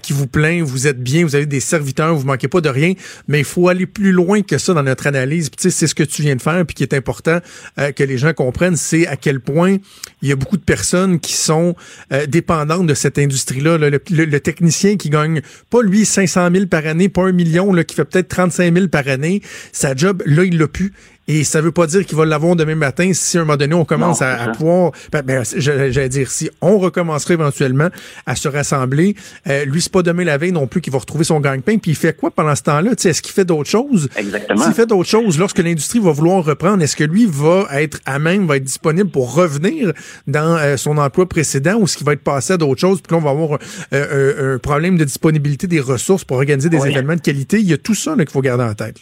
qui vous plaint, vous êtes bien, vous avez des serviteurs, vous manquez pas de rien, mais il faut aller plus loin que ça dans notre analyse, tu sais, c'est ce que tu viens de faire, puis qui est important que les gens comprennent, c'est à quel point il y a beaucoup de personnes qui qui sont euh, dépendantes de cette industrie-là. Le, technicien qui gagne pas lui 500 000 par année, pas un million, là, qui fait peut-être 35 000 par année, sa job, là, il l'a plus. Et ça veut pas dire qu'il va l'avoir demain matin si à un moment donné on commence à, pouvoir. Ben, ben j'allais dire si on recommencerait éventuellement à se rassembler, euh, lui c'est pas demain la veille non plus qu'il va retrouver son gagne-pain. Puis il fait quoi pendant ce temps-là? Est-ce qu'il fait d'autres choses? Exactement. S'il fait d'autres choses, lorsque l'industrie va vouloir reprendre, est-ce que lui va être à même, va être disponible pour revenir dans euh, son emploi précédent ou est-ce qu'il va être passé à d'autres choses Puis là on va avoir euh, un problème de disponibilité des ressources pour organiser des événements de qualité? Il y a tout ça qu'il faut garder en tête.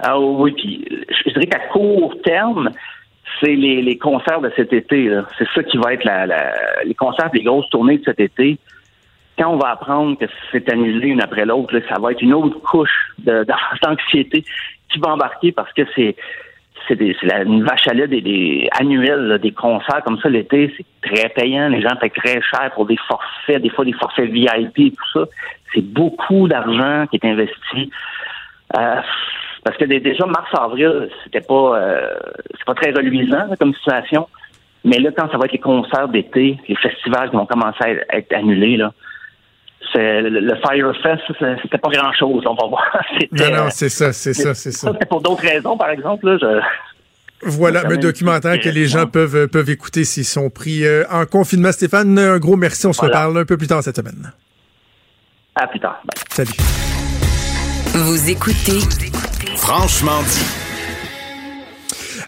Ah oui, puis je dirais qu'à court terme, c'est les, concerts de cet été. C'est ça qui va être la, les concerts des grosses tournées de cet été. Quand on va apprendre que c'est annulé une après l'autre, ça va être une autre couche d'anxiété qui va embarquer parce que c'est c'est une vache à lait des, annuels, des concerts comme ça l'été, c'est très payant. Les gens payent très cher pour des forfaits, des fois des forfaits VIP et tout ça. C'est beaucoup d'argent qui est investi. Euh, parce que déjà, mars-avril, c'était pas euh, c'est pas très reluisant comme situation. Mais là, quand ça va être les concerts d'été, les festivals qui vont commencer à être annulés, là, c'est le, Firefest, c'était pas grand chose, on va voir. Non, non, c'est ça, c'est ça, c'est ça. C'était pour d'autres raisons, par exemple. Là, je... Voilà, un documentaire que les gens peuvent, peuvent écouter s'ils sont pris euh, en confinement. Stéphane, un gros merci. On se reparle un peu plus tard cette semaine. À plus tard. Salut. Vous écoutez Franchement dit.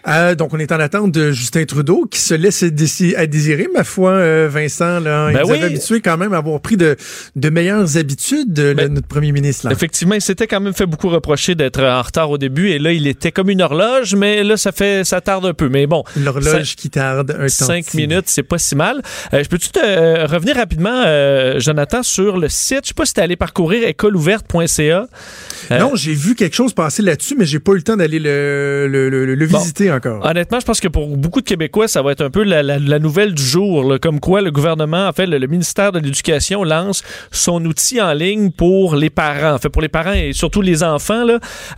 Euh, donc, on est en attente de Justin Trudeau qui se laisse à désirer, ma foi, euh, Vincent. Là, il ben nous avait habitué quand même à avoir pris de, de meilleures habitudes, de, ben, notre premier ministre. Là. Effectivement, il s'était quand même fait beaucoup reprocher d'être en retard au début et là, il était comme une horloge, mais là, ça fait ça tarde un peu. Mais bon. L'horloge qui tarde un temps. Cinq minutes, c'est pas si mal. Euh, je peux-tu te revenir rapidement, Jonathan, sur le site? Je sais pas si t'es allé parcourir écoleouverte.ca. non, j'ai vu quelque chose passer là-dessus, mais j'ai pas eu le temps d'aller le, le, le, visiter Honnêtement, je pense que pour beaucoup de Québécois, ça va être un peu la, nouvelle du jour, comme quoi le gouvernement, en fait, le, ministère de l'Éducation lance son outil en ligne pour les parents, en pour les parents et surtout les enfants.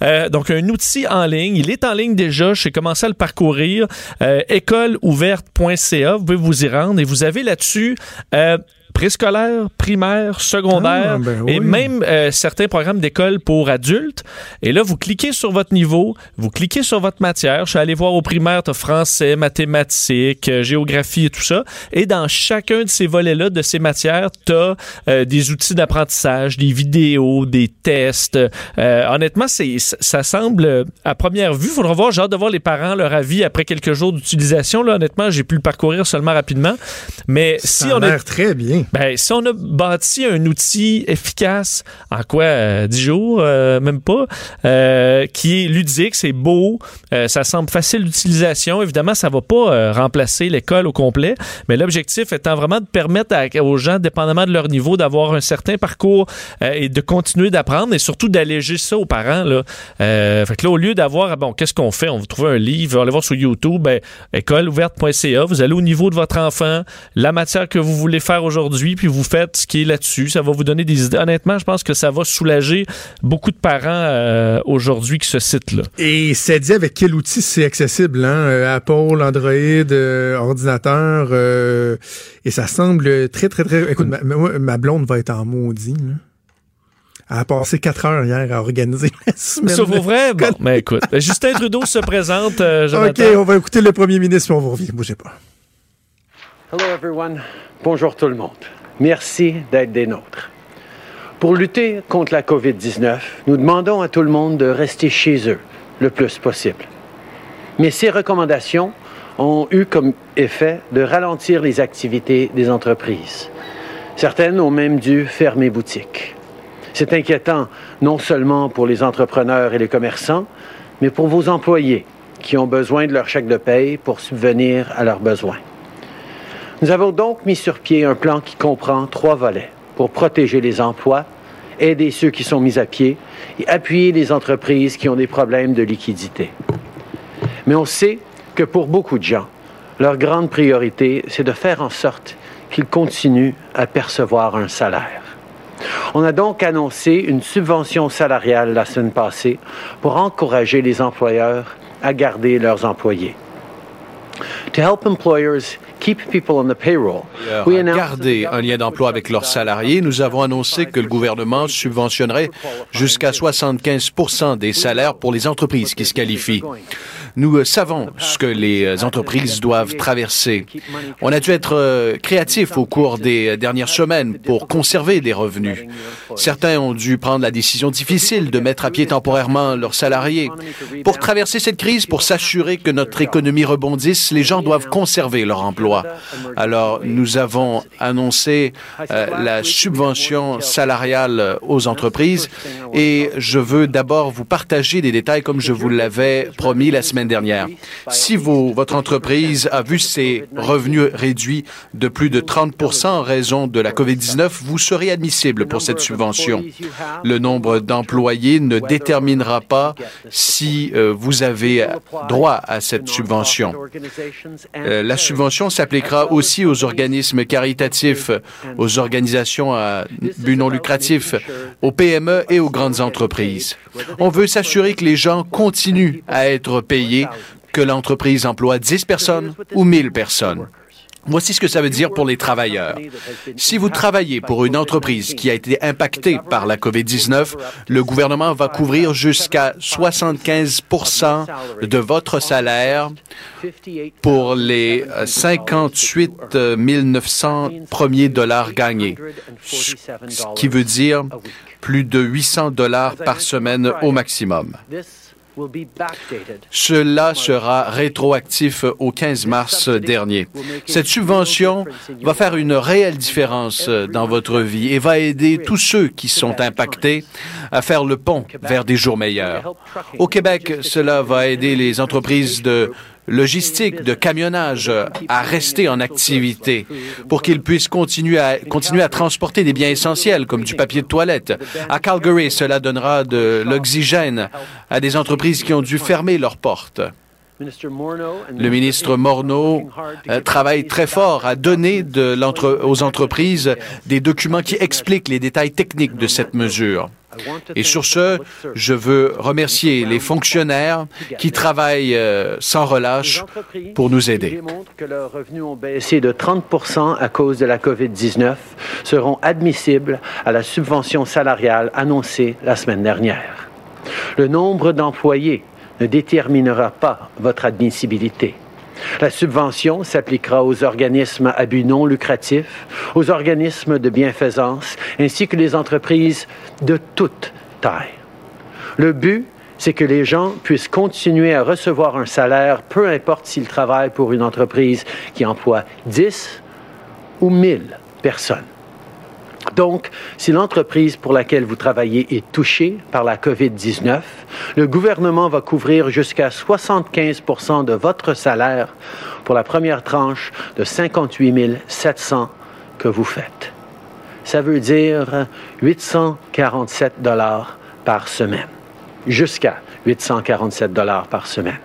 Euh, donc, un outil en ligne. Il est en ligne déjà. J'ai commencé à le parcourir. Euh, écoleouverte.ca. Vous pouvez vous y rendre et vous avez là-dessus euh, préscolaire, primaire, secondaire Ah, ben et même euh, certains programmes d'école pour adultes. Et là, vous cliquez sur votre niveau, vous cliquez sur votre matière. Je suis allé voir au primaire, tu français, mathématiques, euh, géographie et tout ça. Et dans chacun de ces volets-là, de ces matières, tu as des outils d'apprentissage, des vidéos, des tests. Euh, honnêtement, c'est ça semble, euh, à première vue, il faudra voir, j'ai hâte de voir les parents, leur avis après quelques jours d'utilisation. Là, honnêtement, j'ai pu le parcourir seulement rapidement. Mais si Ça a on a l'air très bien. Ben, si on a bâti un outil efficace en quoi euh, 10 jours, euh, même pas, euh, qui est ludique, c'est beau, euh, ça semble facile d'utilisation. Évidemment, ça va pas euh, remplacer l'école au complet, mais l'objectif étant vraiment de permettre aux gens, dépendamment de leur niveau, d'avoir un certain parcours euh, et de continuer d'apprendre et surtout d'alléger ça aux parents. Là. Fait que là, au lieu d'avoir, ah bon, qu'est-ce qu'on fait? On va trouver un livre, on va aller voir sur YouTube, ben, écoleouverte.ca, vous allez au niveau de votre enfant, la matière que vous voulez faire aujourd'hui, puis vous faites ce qui est là-dessus. Ça va vous donner des idées. Honnêtement, je pense que ça va soulager beaucoup de parents euh, aujourd'hui qui se citent là. Et c'est dit avec quel outil c'est accessible, hein? Euh, Apple, Android, euh, ordinateur, euh, et ça semble très, très, très... Écoute, ma, ma- blonde va être en maudit, là. Elle a passé quatre heures hier à organiser la semaine. Ça vaut vrai? Bon, mais écoute, Justin Trudeau se présente, OK, on va écouter le premier ministre, puis on vous revient. Bougez pas. Hello everyone. Bonjour tout le monde. Merci d'être des nôtres. Pour lutter contre la COVID-19, nous demandons à tout le monde de rester chez eux le plus possible. Mais ces recommandations ont eu comme effet de ralentir les activités des entreprises. Certaines ont même dû fermer boutique. C'est inquiétant non seulement pour les entrepreneurs et les commerçants, mais pour vos employés qui ont besoin de leur chèque de paye pour subvenir à leurs besoins. Nous avons donc mis sur pied un plan qui comprend trois volets pour protéger les emplois, aider ceux qui sont mis à pied et appuyer les entreprises qui ont des problèmes de liquidité. Mais on sait que pour beaucoup de gens, leur grande priorité, c'est de faire en sorte qu'ils continuent à percevoir un salaire. On a donc annoncé une subvention salariale la semaine passée pour encourager les employeurs à garder leurs employés. Garder un lien d'emploi avec leurs salariés, nous avons annoncé que le gouvernement subventionnerait jusqu'à 75% des salaires pour les entreprises qui se qualifient. Nous euh, savons ce que les euh, entreprises doivent traverser. On a dû être euh, créatifs au cours des dernières semaines pour conserver des revenus. Certains ont dû prendre la décision difficile de mettre à pied temporairement leurs salariés. Pour traverser cette crise, pour s'assurer que notre économie rebondisse, les gens doivent conserver leur emploi. Alors, nous avons annoncé euh, la subvention salariale aux entreprises et je veux d'abord vous partager des détails comme je vous l'avais promis la semaine dernière. Si votre entreprise a vu ses revenus réduits de plus de 30% en raison de la COVID-19, vous serez admissible pour cette subvention. Le nombre d'employés ne déterminera pas si euh, vous avez droit à cette subvention. Euh, la subvention s'appliquera aussi aux organismes caritatifs, aux organisations à but non lucratif, aux PME et aux grandes entreprises. On veut s'assurer que les gens continuent à être payés, que l'entreprise emploie 10 personnes ou 1000 personnes. Voici ce que ça veut dire pour les travailleurs. Si vous travaillez pour une entreprise qui a été impactée par la COVID-19, le gouvernement va couvrir jusqu'à 75% de votre salaire pour les euh, 58 900 premiers dollars gagnés, ce qui veut dire plus de 800 dollars par semaine au maximum. Cela sera rétroactif au 15 mars dernier. Cette subvention va faire une réelle différence dans votre vie et va aider tous ceux qui sont impactés à faire le pont vers des jours meilleurs. Au Québec, cela va aider les entreprises de logistique, de camionnage à rester en activité pour qu'ils puissent continuer à, continuer à transporter des biens essentiels comme du papier de toilette. À Calgary, cela donnera de l'oxygène à des entreprises qui ont dû fermer leurs portes. Le ministre Morneau euh, travaille très fort à donner de aux entreprises des documents qui expliquent les détails techniques de cette mesure. Et sur ce, je veux remercier les fonctionnaires qui travaillent euh, sans relâche pour nous aider. que leurs revenus ont baissé de 30 à cause de la COVID-19 seront admissibles à la subvention salariale annoncée la semaine dernière. Le nombre d'employés ne déterminera pas votre admissibilité. La subvention s'appliquera aux organismes à but non lucratif, aux organismes de bienfaisance, ainsi que les entreprises de toute taille. Le but, c'est que les gens puissent continuer à recevoir un salaire, peu importe s'ils travaillent pour une entreprise qui emploie 10 ou 1000 personnes. Donc, si l'entreprise pour laquelle vous travaillez est touchée par la COVID-19, le gouvernement va couvrir jusqu'à 75% de votre salaire pour la première tranche de 58 700 que vous faites. Ça veut dire 847 dollars par semaine, jusqu'à 847 dollars par semaine.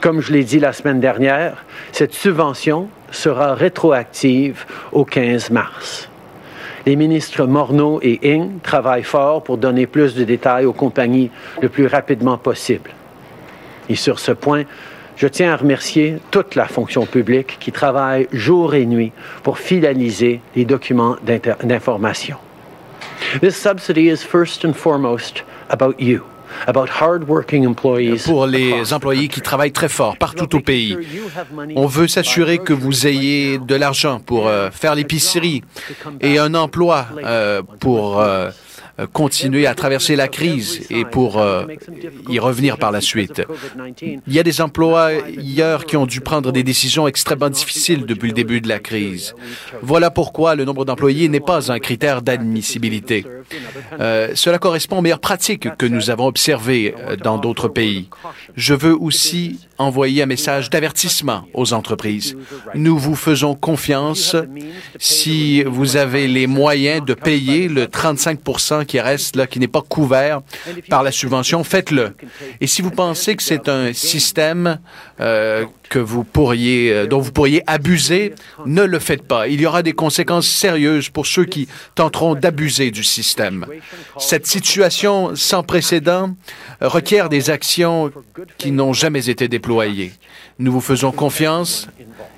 Comme je l'ai dit la semaine dernière, cette subvention sera rétroactive au 15 mars. Les ministres Morneau et Ing travaillent fort pour donner plus de détails aux compagnies le plus rapidement possible. Et sur ce point, je tiens à remercier toute la fonction publique qui travaille jour et nuit pour finaliser les documents d'information. This subsidy is first and foremost about you. Pour les employés qui travaillent très fort partout au pays, on veut s'assurer que vous ayez de l'argent pour euh, faire l'épicerie et un emploi euh, pour euh, continuer à traverser la crise et pour euh, y revenir par la suite. Il y a des employeurs qui ont dû prendre des décisions extrêmement difficiles depuis le début de la crise. Voilà pourquoi le nombre d'employés n'est pas un critère d'admissibilité. Euh, cela correspond aux meilleures pratiques que nous avons observées dans d'autres pays. Je veux aussi envoyer un message d'avertissement aux entreprises. Nous vous faisons confiance si vous avez les moyens de payer le 35% qui reste là, qui n'est pas couvert par la subvention, faites-le. Et si vous pensez que c'est un système euh, que vous pourriez, euh, dont vous pourriez abuser, ne le faites pas. Il y aura des conséquences sérieuses pour ceux qui tenteront d'abuser du système. Cette situation sans précédent requiert des actions qui n'ont jamais été déployées. Nous vous faisons confiance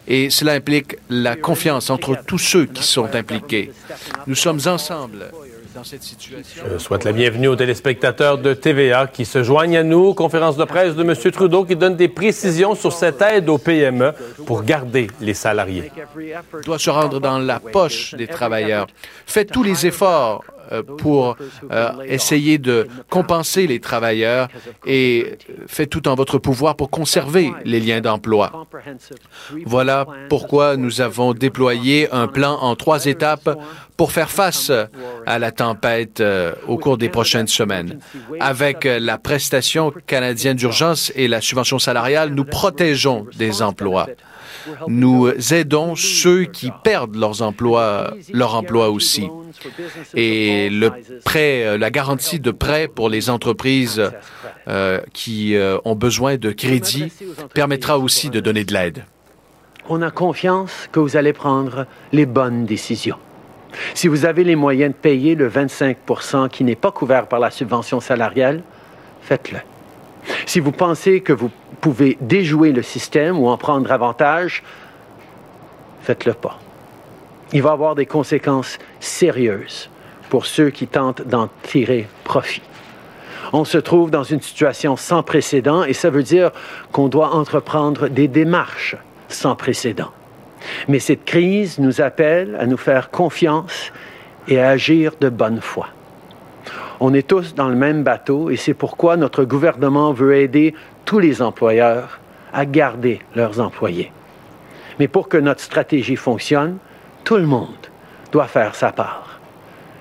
et cela implique la confiance entre tous ceux qui sont impliqués. Nous sommes ensemble je souhaite la bienvenue aux téléspectateurs de TVA qui se joignent à nous. Conférence de presse de M. Trudeau qui donne des précisions sur cette aide aux PME pour garder les salariés. doit se rendre dans la poche des travailleurs. Faites tous les efforts pour euh, essayer de compenser les travailleurs et faites tout en votre pouvoir pour conserver les liens d'emploi. Voilà pourquoi nous avons déployé un plan en trois étapes pour faire face à la tempête euh, au cours des prochaines semaines. Avec la prestation canadienne d'urgence et la subvention salariale, nous protégeons des emplois. Nous aidons ceux qui perdent leur emploi aussi. Et euh, la garantie de prêt pour les entreprises euh, qui euh, ont besoin de crédit permettra aussi de donner de l'aide. On a confiance que vous allez prendre les bonnes décisions. Si vous avez les moyens de payer le 25% qui n'est pas couvert par la subvention salariale, faites-le. Si vous pensez que vous pouvez déjouer le système ou en prendre avantage, faites-le pas. Il va avoir des conséquences sérieuses pour ceux qui tentent d'en tirer profit. On se trouve dans une situation sans précédent et ça veut dire qu'on doit entreprendre des démarches sans précédent. Mais cette crise nous appelle à nous faire confiance et à agir de bonne foi. On est tous dans le même bateau et c'est pourquoi notre gouvernement veut aider tous les employeurs à garder leurs employés. Mais pour que notre stratégie fonctionne, tout le monde doit faire sa part.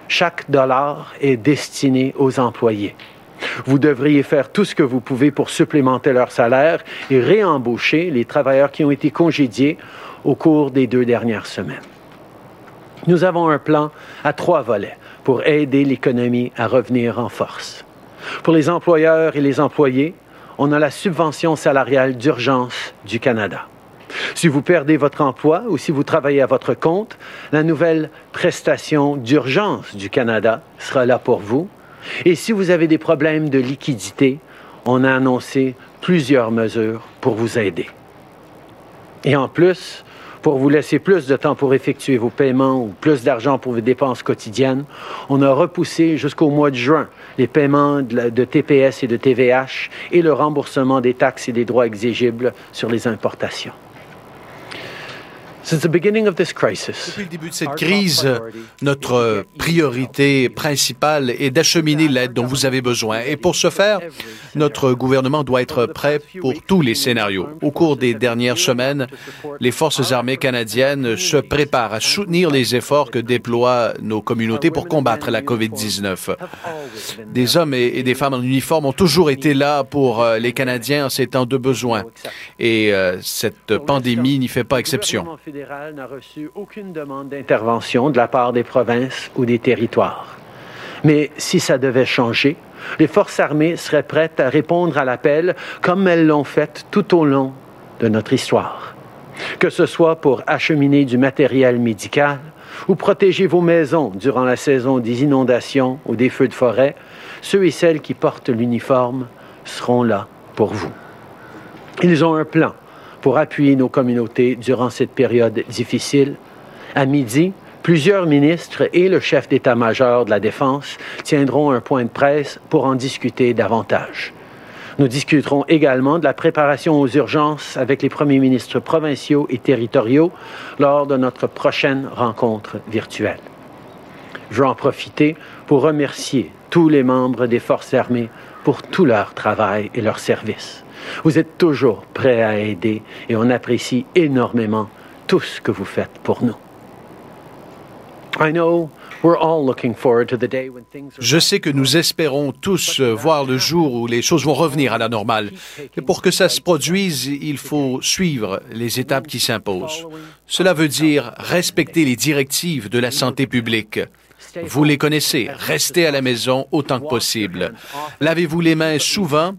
Chaque dollar est destiné aux employés. Vous devriez faire tout ce que vous pouvez pour supplémenter leur salaire et réembaucher les travailleurs qui ont été congédiés au cours des deux dernières semaines. Nous avons un plan à trois volets pour aider l'économie à revenir en force. Pour les employeurs et les employés, on a la subvention salariale d'urgence du Canada. Si vous perdez votre emploi ou si vous travaillez à votre compte, la nouvelle prestation d'urgence du Canada sera là pour vous. Et si vous avez des problèmes de liquidité, on a annoncé plusieurs mesures pour vous aider. Et en plus, pour vous laisser plus de temps pour effectuer vos paiements ou plus d'argent pour vos dépenses quotidiennes, on a repoussé jusqu'au mois de juin les paiements de, TPS et de TVH et le remboursement des taxes et des droits exigibles sur les importations. Depuis le début de cette crise, notre priorité principale est d'acheminer l'aide dont vous avez besoin. Et pour ce faire, notre gouvernement doit être prêt pour tous les scénarios. Au cours des dernières semaines, les forces armées canadiennes se préparent à soutenir les efforts que déploient nos communautés pour combattre la COVID-19. Des hommes et des femmes en uniforme ont toujours été là pour euh, les Canadiens en ces temps de besoin. Et euh, cette pandémie n'y fait pas exception n'a reçu aucune demande d'intervention de la part des provinces ou des territoires. Mais si ça devait changer, les forces armées seraient prêtes à répondre à l'appel comme elles l'ont fait tout au long de notre histoire. Que ce soit pour acheminer du matériel médical ou protéger vos maisons durant la saison des inondations ou des feux de forêt, ceux et celles qui portent l'uniforme seront là pour vous. Ils ont un plan pour appuyer nos communautés durant cette période difficile. À midi, plusieurs ministres et le chef d'état-major de la Défense tiendront un point de presse pour en discuter davantage. Nous discuterons également de la préparation aux urgences avec les premiers ministres provinciaux et territoriaux lors de notre prochaine rencontre virtuelle. Je veux en profiter pour remercier tous les membres des forces armées pour tout leur travail et leur service. Vous êtes toujours prêt à aider et on apprécie énormément tout ce que vous faites pour nous. Je sais que nous espérons tous voir le jour où les choses vont revenir à la normale. Et pour que ça se produise, il faut suivre les étapes qui s'imposent. Cela veut dire respecter les directives de la santé publique. Vous les connaissez. Restez à la maison autant que possible. Lavez-vous les mains souvent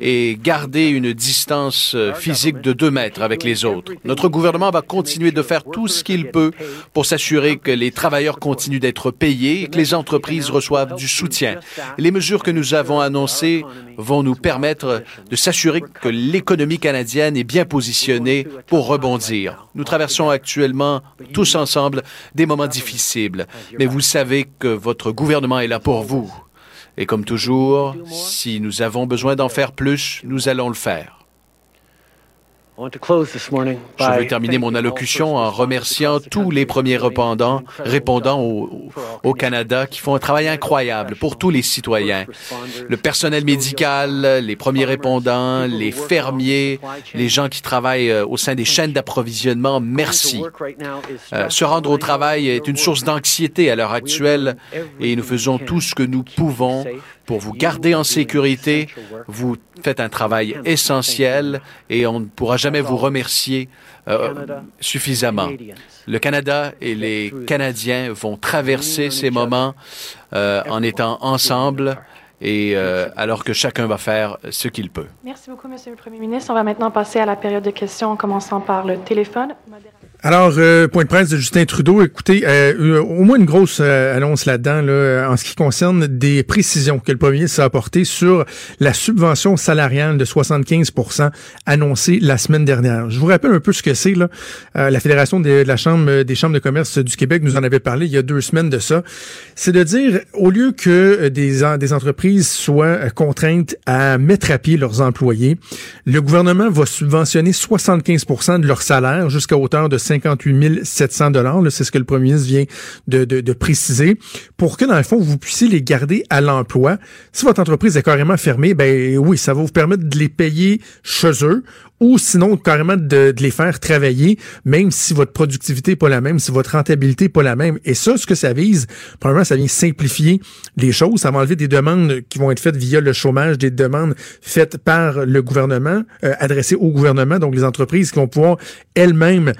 et gardez une distance euh, physique de deux mètres avec les autres. Notre gouvernement va continuer de faire tout ce qu'il peut pour s'assurer que les travailleurs continuent d'être payés et que les entreprises reçoivent du soutien. Les mesures que nous avons annoncées vont nous permettre de s'assurer que l'économie canadienne est bien positionnée pour rebondir. Nous traversons actuellement tous ensemble des moments difficiles, mais vous savez que votre gouvernement est là pour vous. Et comme toujours, si nous avons besoin d'en faire plus, nous allons le faire. Je veux terminer mon allocution en remerciant tous les premiers répondants, répondants au, au, Canada qui font un travail incroyable pour tous les citoyens. Le personnel médical, les premiers répondants, les fermiers, les gens qui travaillent euh, au sein des chaînes d'approvisionnement, merci. Euh, se rendre au travail est une source d'anxiété à l'heure actuelle et nous faisons tout ce que nous pouvons pour vous garder en sécurité. Vous faites un travail essentiel et on ne pourra jamais vous remercier euh, suffisamment. Le Canada et les Canadiens vont traverser ces moments euh, en étant ensemble et euh, alors que chacun va faire ce qu'il peut. Merci beaucoup, Monsieur le Premier ministre. On va maintenant passer à la période de questions en commençant par le téléphone. Alors, euh, point de presse de Justin Trudeau. Écoutez, euh, au moins une grosse euh, annonce là-dedans, là, en ce qui concerne des précisions que le premier ministre a apportées sur la subvention salariale de 75 annoncée la semaine dernière. Je vous rappelle un peu ce que c'est. Là. la Fédération de la Chambre des chambres de commerce du Québec nous en avait parlé il y a deux semaines de ça. C'est de dire, au lieu que des, des entreprises soient contraintes à mettre à pied leurs employés, le gouvernement va subventionner 75 de leur salaire jusqu'à hauteur de 58 700 dollars. C'est ce que le premier ministre vient de, de, préciser. Pour que, dans le fond, vous puissiez les garder à l'emploi. Si votre entreprise est carrément fermée, ben oui, ça va vous permettre de les payer chez eux ou sinon carrément de, de, les faire travailler, même si votre productivité n'est pas la même, si votre rentabilité n'est pas la même. Et ça, ce que ça vise, probablement, ça vient simplifier les choses. Ça va enlever des demandes qui vont être faites via le chômage, des demandes faites par le gouvernement, euh, adressées au gouvernement, donc les entreprises qui vont pouvoir elles-mêmes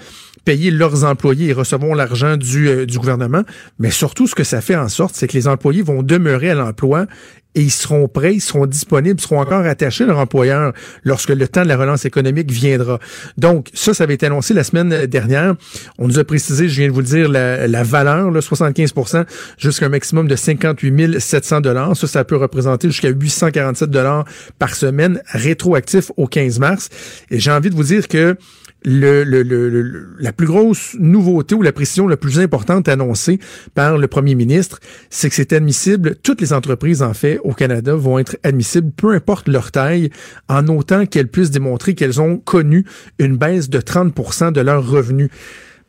payer leurs employés et recevront l'argent euh, du gouvernement. Mais surtout, ce que ça fait en sorte, c'est que les employés vont demeurer à l'emploi et ils seront prêts, ils seront disponibles, ils seront encore attachés à leur employeur lorsque le temps de la relance économique viendra. Donc, ça, ça avait été annoncé la semaine dernière. On nous a précisé, je viens de vous le dire, la, valeur, là, 75% jusqu'à un maximum de 58 700 dollars. Ça, ça peut représenter jusqu'à 847 dollars par semaine, rétroactif au 15 mars. Et j'ai envie de vous dire que le, la plus grosse nouveauté ou la précision la plus importante annoncée par le premier ministre, c'est que c'est admissible, toutes les entreprises en fait au Canada vont être admissibles, peu importe leur taille, en autant qu'elles puissent démontrer qu'elles ont connu une baisse de 30% de leurs revenus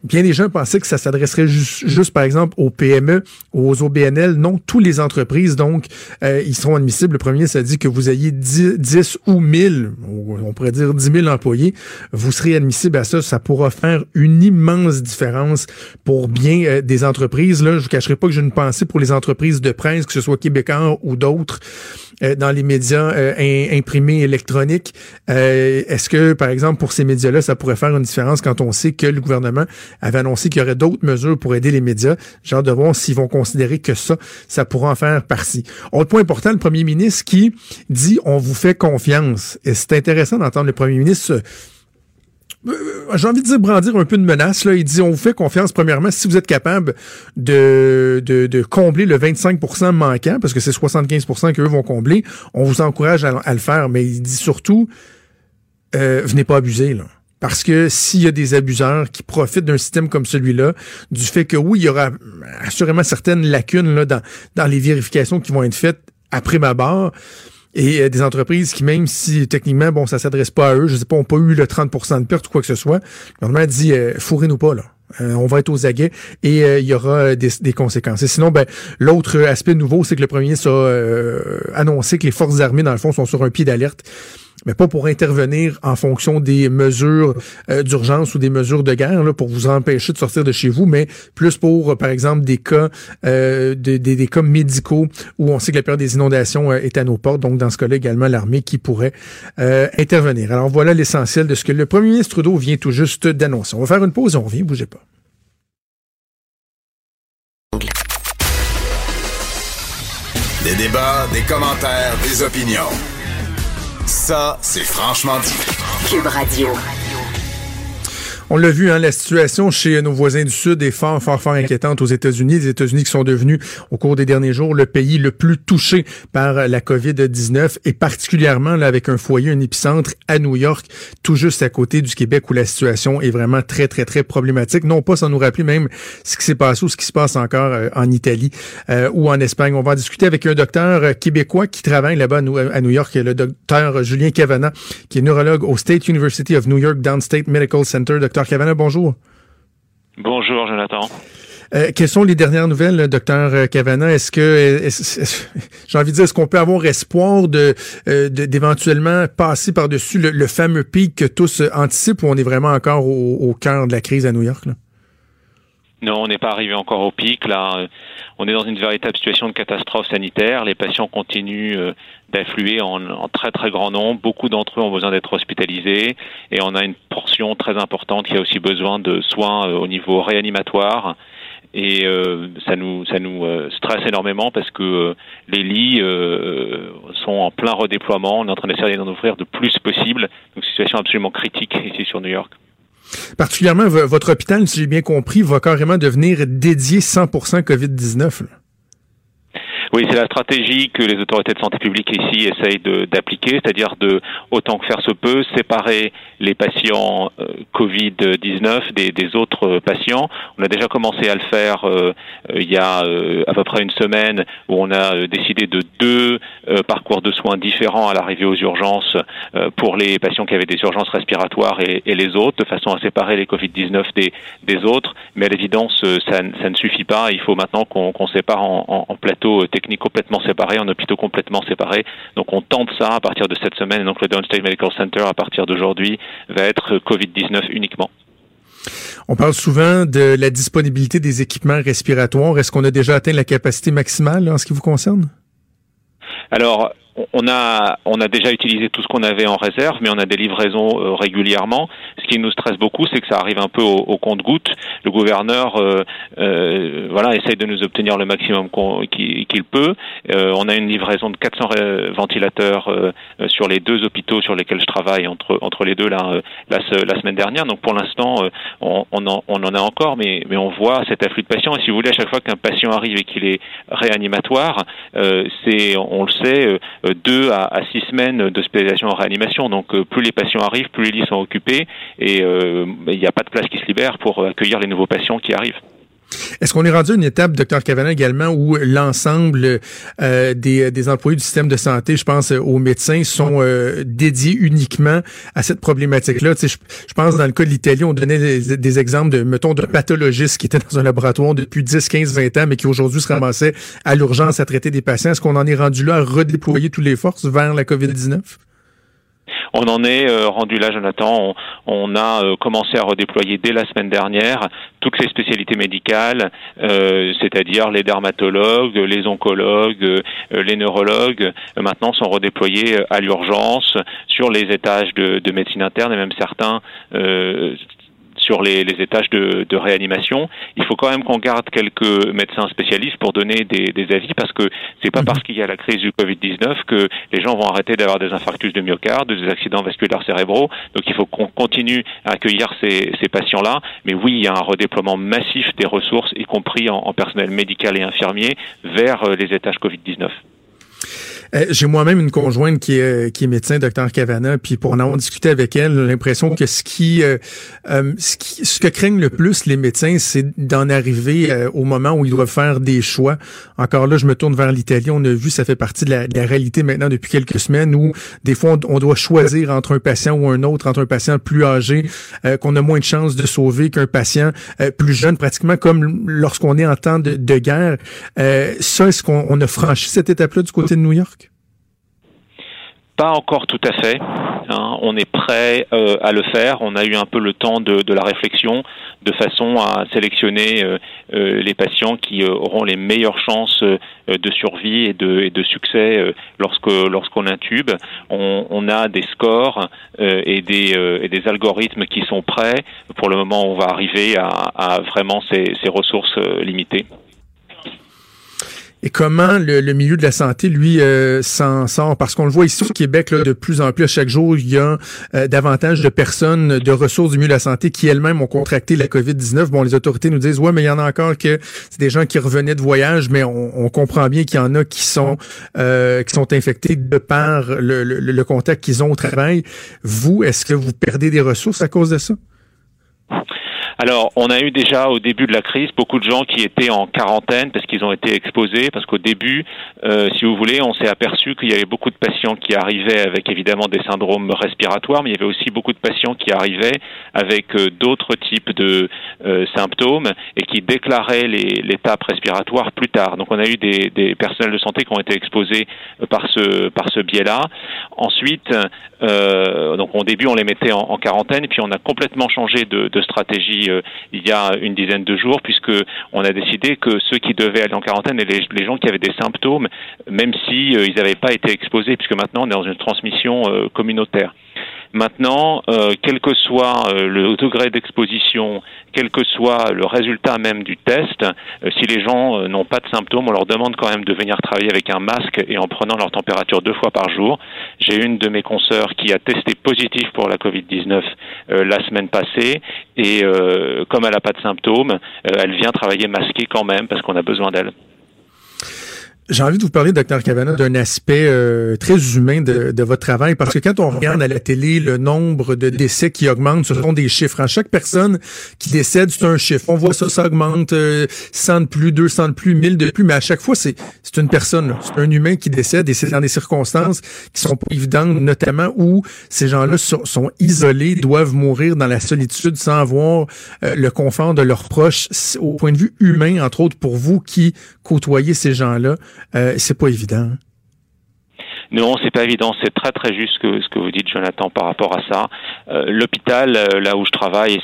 bien des gens pensaient que ça s'adresserait juste, par exemple, aux PME, aux OBNL. Non, toutes les entreprises, donc, euh, ils seront admissibles. Le premier, ça dit que vous ayez 10, ou 1000, on pourrait dire 10 000 employés, vous serez admissible à ça. Ça pourra faire une immense différence pour bien euh, des entreprises. Là, je vous cacherai pas que j'ai une pensée pour les entreprises de presse, que ce soit québécois ou d'autres, euh, dans les médias imprimés électroniques. Est-ce que, par exemple, pour ces médias-là, ça pourrait faire une différence quand on sait que le gouvernement avait annoncé qu'il y aurait d'autres mesures pour aider les médias? J'ai hâte de voir s'ils vont considérer que ça, ça pourra en faire partie. Autre point important, le premier ministre qui dit on vous fait confiance. Et c'est intéressant d'entendre le premier ministre euh, j'ai envie de dire brandir un peu de menace. Là. Il dit on vous fait confiance, premièrement, si vous êtes capable de, de, combler le 25% manquant, parce que c'est 75% qu'eux vont combler, on vous encourage à, le faire. Mais il dit surtout euh, venez pas abuser. Là. Parce que s'il y a des abuseurs qui profitent d'un système comme celui-là, du fait que oui, il y aura assurément certaines lacunes là, dans, dans les vérifications qui vont être faites après ma barre, et euh, des entreprises qui, même si techniquement, bon, ça s'adresse pas à eux, je sais pas, ont pas eu le 30% de perte ou quoi que ce soit, le gouvernement dit, euh, fourrez-nous pas, là. Euh, on va être aux aguets et il y aura des, des, conséquences. Et sinon, ben, l'autre aspect nouveau, c'est que le premier ministre a annoncé que les forces armées, dans le fond, sont sur un pied d'alerte mais pas pour intervenir en fonction des mesures euh, d'urgence ou des mesures de guerre là, pour vous empêcher de sortir de chez vous, mais plus pour, euh, par exemple, des cas, euh, des, des, cas médicaux où on sait que la période des inondations est à nos portes. Donc, dans ce cas-là, également, l'armée qui pourrait intervenir. Alors, voilà l'essentiel de ce que le premier ministre Trudeau vient tout juste d'annoncer. On va faire une pause et on revient. Bougez pas. Des débats, des commentaires, des opinions. Ça, c'est franchement dit. Cube Radio. On l'a vu, hein, la situation chez nos voisins du Sud est fort, fort, fort inquiétante aux États-Unis. Les États-Unis qui sont devenus, au cours des derniers jours, le pays le plus touché par la COVID-19 et particulièrement là, avec un foyer, un épicentre à New York, tout juste à côté du Québec où la situation est vraiment très, très, très problématique. Non pas sans nous rappeler même ce qui s'est passé ou ce qui se passe encore euh, en Italie euh, ou en Espagne. On va en discuter avec un docteur euh, québécois qui travaille là-bas à New York, le docteur Julien Cavana, qui est neurologue au State University of New York Downstate Medical Center. Cavana, bonjour. Bonjour, Jonathan. Euh, quelles sont les dernières nouvelles, docteur Cavana? Est-ce que, j'ai envie de dire, est-ce qu'on peut avoir espoir de euh, d'éventuellement passer par-dessus le, fameux pic que tous anticipent ou on est vraiment encore au, cœur de la crise à New York? Non, on n'est pas arrivé encore au pic. Là, on est dans une véritable situation de catastrophe sanitaire. Les patients continuent euh, d'affluer en, très très grand nombre. Beaucoup d'entre eux ont besoin d'être hospitalisés et on a une portion très importante qui a aussi besoin de soins euh, au niveau réanimatoire. Et euh, ça nous ça nous stresse énormément parce que les lits sont en plein redéploiement. On est en train d'essayer d'en ouvrir le plus possible. Donc situation absolument critique ici sur New York. Particulièrement, votre hôpital, si j'ai bien compris, va carrément devenir dédié 100% COVID-19. Oui, c'est la stratégie que les autorités de santé publique ici essayent d'appliquer, c'est-à-dire de, autant que faire se peut, séparer les patients euh, Covid-19 des, autres patients. On a déjà commencé à le faire euh, euh, il y a à peu près une semaine où on a décidé de deux parcours de soins différents à l'arrivée aux urgences pour les patients qui avaient des urgences respiratoires et, les autres, de façon à séparer les Covid-19 des, des autres. Mais à l'évidence, ça, ne suffit pas. Il faut maintenant qu'on sépare en, en, en plateaux techniques complètement séparés, en hôpitaux complètement séparés. Donc on tente ça à partir de cette semaine. Et donc le Downstate Medical Center, à partir d'aujourd'hui, va être COVID-19 uniquement. On parle souvent de la disponibilité des équipements respiratoires. Est-ce qu'on a déjà atteint la capacité maximale en ce qui vous concerne? Alors, on a, on a déjà utilisé tout ce qu'on avait en réserve, mais on a des livraisons euh, régulièrement. Ce qui nous stresse beaucoup, c'est que ça arrive un peu au, compte-goutte. Le gouverneur, euh, euh, voilà, essaye de nous obtenir le maximum qu'il peut. on a une livraison de 400 ventilateurs sur les deux hôpitaux sur lesquels je travaille entre entre les deux là, la, la semaine dernière. Donc pour l'instant, on, on, en, on, en, a encore, mais mais on voit cet afflux de patients. Et si vous voulez, à chaque fois qu'un patient arrive et qu'il est réanimatoire, c'est, on le sait euh, deux à, six semaines d'hospitalisation en réanimation. Donc euh, plus les patients arrivent, plus les lits sont occupés et euh, il n'y a pas de place qui se libère pour accueillir les nouveaux patients qui arrivent. Est-ce qu'on est rendu à une étape, docteur Cavana, également, où l'ensemble des, employés du système de santé, je pense aux médecins, sont dédiés uniquement à cette problématique-là? Je, je, pense dans le cas de l'Italie, on donnait des, exemples de, mettons, de pathologistes qui étaient dans un laboratoire depuis 10, 15, 20 ans, mais qui aujourd'hui se ramassaient à l'urgence à traiter des patients. Est-ce qu'on en est rendu là à redéployer toutes les forces vers la COVID-19? On en est euh, rendu là, Jonathan. On, a euh, commencé à redéployer dès la semaine dernière toutes les spécialités médicales, euh, c'est-à-dire les dermatologues, les oncologues, les neurologues. maintenant, sont redéployés à l'urgence sur les étages de, médecine interne et même certains sur les, étages de, réanimation. Il faut quand même qu'on garde quelques médecins spécialistes pour donner des, avis parce que c'est pas mhm. parce qu'il y a la crise du Covid-19 que les gens vont arrêter d'avoir des infarctus de myocarde, des accidents vasculaires cérébraux. Donc il faut qu'on continue à accueillir ces, patients-là. Mais oui, il y a un redéploiement massif des ressources, y compris en personnel médical et infirmier, vers euh, les étages Covid-19. Euh, j'ai moi-même une conjointe qui est, qui est médecin, docteur Cavana, puis pour en avoir discuté avec elle, l'impression que ce qui, euh, euh, ce qui, ce que craignent le plus les médecins, c'est d'en arriver au moment où ils doivent faire des choix. Encore là, je me tourne vers l'Italie. On a vu, ça fait partie de la, de la, réalité maintenant depuis quelques semaines où des fois on, doit choisir entre un patient ou un autre, entre un patient plus âgé qu'on a moins de chances de sauver qu'un patient plus jeune, pratiquement comme lorsqu'on est en temps de, de guerre. ça, est-ce qu'on a franchi cette étape-là du côté de New York? Pas encore tout à fait. Hein. On est prêt euh, à le faire. On a eu un peu le temps de, la réflexion de façon à sélectionner euh, euh, les patients qui auront les meilleures chances de survie et de, succès lorsque lorsqu'on intube. On, on, a des scores et, des, algorithmes qui sont prêts. Pour le moment, on va arriver à, vraiment ces ressources limitées et comment le, milieu de la santé, lui, euh, s'en sort? Parce qu'on le voit ici au Québec, là, de plus en plus, chaque jour, il y a euh, davantage de personnes, de ressources du milieu de la santé qui elles-mêmes ont contracté la COVID-19. Bon, les autorités nous disent, ouais, mais il y en a encore que c'est des gens qui revenaient de voyage, mais on, comprend bien qu'il y en a qui sont euh, qui sont infectés de par le, le contact qu'ils ont au travail. Vous, est-ce que vous perdez des ressources à cause de ça? Alors, on a eu déjà au début de la crise beaucoup de gens qui étaient en quarantaine parce qu'ils ont été exposés, parce qu'au début, euh, si vous voulez, on s'est aperçu qu'il y avait beaucoup de patients qui arrivaient avec évidemment des syndromes respiratoires, mais il y avait aussi beaucoup de patients qui arrivaient avec euh, d'autres types de euh, symptômes et qui déclaraient l'étape respiratoire plus tard. Donc, on a eu des, des, personnels de santé qui ont été exposés par ce par ce biais-là. Ensuite, donc au début, on les mettait en, quarantaine, puis on a complètement changé de, de stratégie euh, il y a une dizaine de jours, puisque on a décidé que ceux qui devaient aller en quarantaine et les, gens qui avaient des symptômes, même si euh, ils n'avaient pas été exposés, puisque maintenant on est dans une transmission euh, communautaire. Maintenant, euh, quel que soit euh, le degré d'exposition, quel que soit le résultat même du test, euh, si les gens n'ont pas de symptômes, on leur demande quand même de venir travailler avec un masque et en prenant leur température deux fois par jour. J'ai une de mes consoeurs qui a testé positif pour la Covid-19 la semaine passée et comme elle n'a pas de symptômes, elle vient travailler masquée quand même parce qu'on a besoin d'elle. J'ai envie de vous parler, docteur Cavana, d'un aspect euh, très humain de, de, votre travail, parce que quand on regarde à la télé le nombre de décès qui augmente, ce sont des chiffres. À chaque personne qui décède, c'est un chiffre. On voit ça, ça augmente, euh, 100 de plus, 200 de plus, 1000 de plus, mais à chaque fois, c'est c'est une personne, c'est un humain qui décède, et c'est dans des circonstances qui sont pas évidentes, notamment où ces gens-là sont, sont, isolés, doivent mourir dans la solitude sans avoir euh, le confort de leurs proches. Au point de vue humain, entre autres, pour vous qui côtoyez ces gens-là, euh, c'est pas évident. Non, c'est pas évident. C'est très très juste ce que vous dites, Jonathan, par rapport à ça. Euh, l'hôpital, euh, là où je travaille,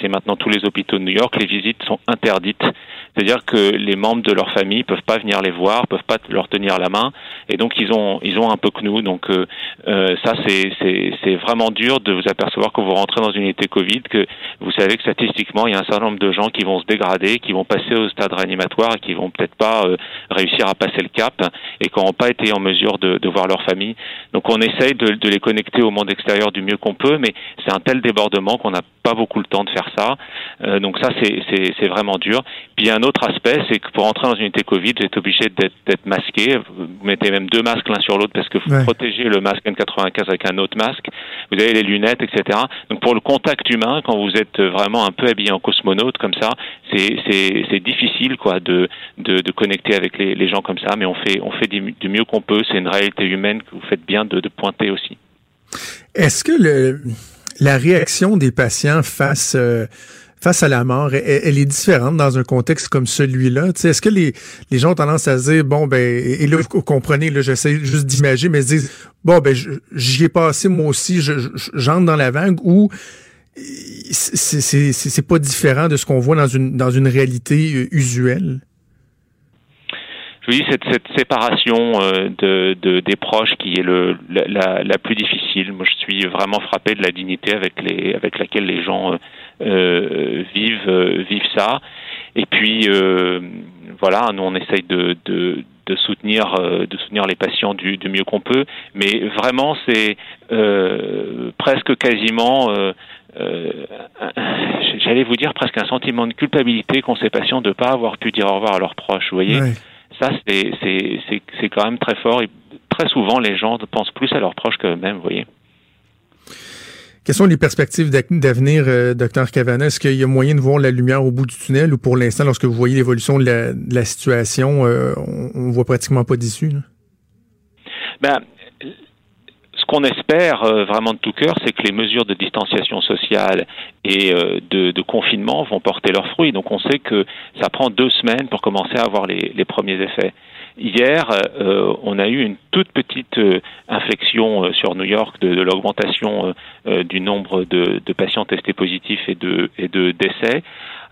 c'est maintenant tous les hôpitaux de New York, les visites sont interdites. C'est-à-dire que les membres de leur famille peuvent pas venir les voir, peuvent pas leur tenir la main, et donc ils ont ils ont un peu que nous. Donc euh, euh, ça c'est c'est vraiment dur de vous apercevoir quand vous rentrez dans une unité Covid que vous savez que statistiquement il y a un certain nombre de gens qui vont se dégrader, qui vont passer au stade réanimatoire et qui vont peut-être pas euh, réussir à passer le cap et qui n'auront pas été en mesure de, de, voir leur famille. Donc on essaye de, de les connecter au monde extérieur du mieux qu'on peut, mais c'est un tel débordement qu'on n'a pas beaucoup le temps de faire ça. Euh, donc ça c'est vraiment dur. Puis un aspect, c'est que pour entrer dans une unité Covid, vous êtes obligé d'être masqué. Vous mettez même deux masques l'un sur l'autre parce que vous protégez le masque N95 avec un autre masque. Vous avez les lunettes, etc. Donc pour le contact humain, quand vous êtes vraiment un peu habillé en cosmonaute comme ça, c'est difficile quoi de, de, de, connecter avec les, les, gens comme ça, mais on fait, on fait du, mieux qu'on peut. C'est une réalité humaine que vous faites bien de, de pointer aussi. Est-ce que le, la réaction des patients face euh, face à la mort, elle, est différente dans un contexte comme celui-là. Est-ce que les, les gens ont tendance à se dire, bon, ben, et là, vous comprenez, là, j'essaie juste d'imaginer, mais se disent, bon, ben, j'y ai passé moi aussi, j'entre dans la vague, ou c'est pas différent de ce qu'on voit dans une, dans une réalité euh, usuelle? Oui, cette, cette séparation euh, de, de, des proches qui est la, plus difficile. Moi, je suis vraiment frappé de la dignité avec, laquelle les gens euh vivent, euh, vivent ça. Et puis, voilà, nous, on essaye de, de, de soutenir, de soutenir les patients du, du mieux qu'on peut. Mais vraiment, c'est presque quasiment... j'allais vous dire presque un sentiment de culpabilité qu'ont ces patients de ne pas avoir pu dire au revoir à leurs proches, vous voyez ça, c'est quand même très fort. Et très souvent, les gens pensent plus à leurs proches qu'eux-mêmes, vous voyez. Quelles sont les perspectives d'avenir, euh, docteur Cavana? Est-ce qu'il y a moyen de voir la lumière au bout du tunnel ou pour l'instant, lorsque vous voyez l'évolution de, la, situation, euh, on, ne voit pratiquement pas d'issue? Ben, ce qu'on espère euh, vraiment de tout cœur, c'est que les mesures de distanciation sociale et euh, de, de, confinement vont porter leurs fruits. Donc on sait que ça prend deux semaines pour commencer à avoir les, les premiers effets. Hier, euh, on a eu une toute petite inflexion sur New York de, l'augmentation du nombre de, patients testés positifs et de, et de décès.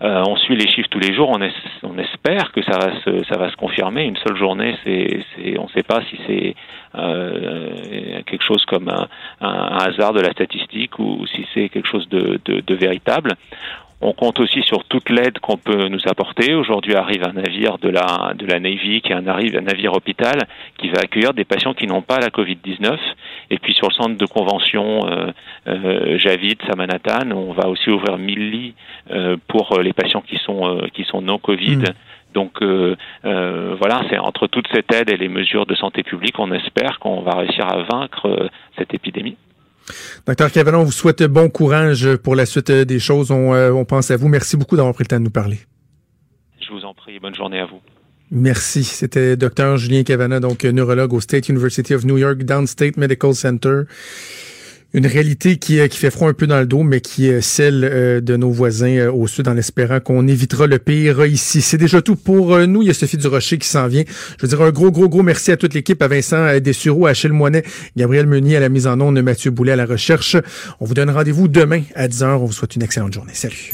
on suit les chiffres tous les jours. On, espère que ça va se, confirmer. Une seule journée, on ne sait pas si c'est euh, quelque chose comme un, hasard de la statistique ou, si c'est quelque chose de, véritable. On compte aussi sur toute l'aide qu'on peut nous apporter. Aujourd'hui arrive un navire de la, de la Navy qui arrive un navire hôpital qui va accueillir des patients qui n'ont pas la Covid-19. Et puis sur le centre de convention euh, euh Javid, Samanatan, on va aussi ouvrir 1000 lits euh, pour les patients qui sont, euh, qui sont non Covid. Mmh. Donc euh, euh, voilà, c'est entre toute cette aide et les mesures de santé publique, on espère qu'on va réussir à vaincre euh, cette épidémie. Docteur Cavallon, on vous souhaite bon courage pour la suite des choses. On, pense à vous. Merci beaucoup d'avoir pris le temps de nous parler. Je vous en prie. Bonne journée à vous. Merci. C'était Docteur Julien Cavana, donc neurologue au State University of New York Downstate Medical Center une réalité qui, euh, qui fait froid un peu dans le dos, mais qui est celle euh, de nos voisins euh, au sud, en espérant qu'on évitera le pire ici. C'est déjà tout pour nous. Il y a Sophie Durocher qui s'en vient. Je veux dire un gros, gros, gros merci à toute l'équipe, à Vincent Dessureau, à Achille Moinet, Gabriel Meunier à la mise en onde, Mathieu Boulet à la recherche. On vous donne rendez-vous demain à 10h. On vous souhaite une excellente journée. Salut.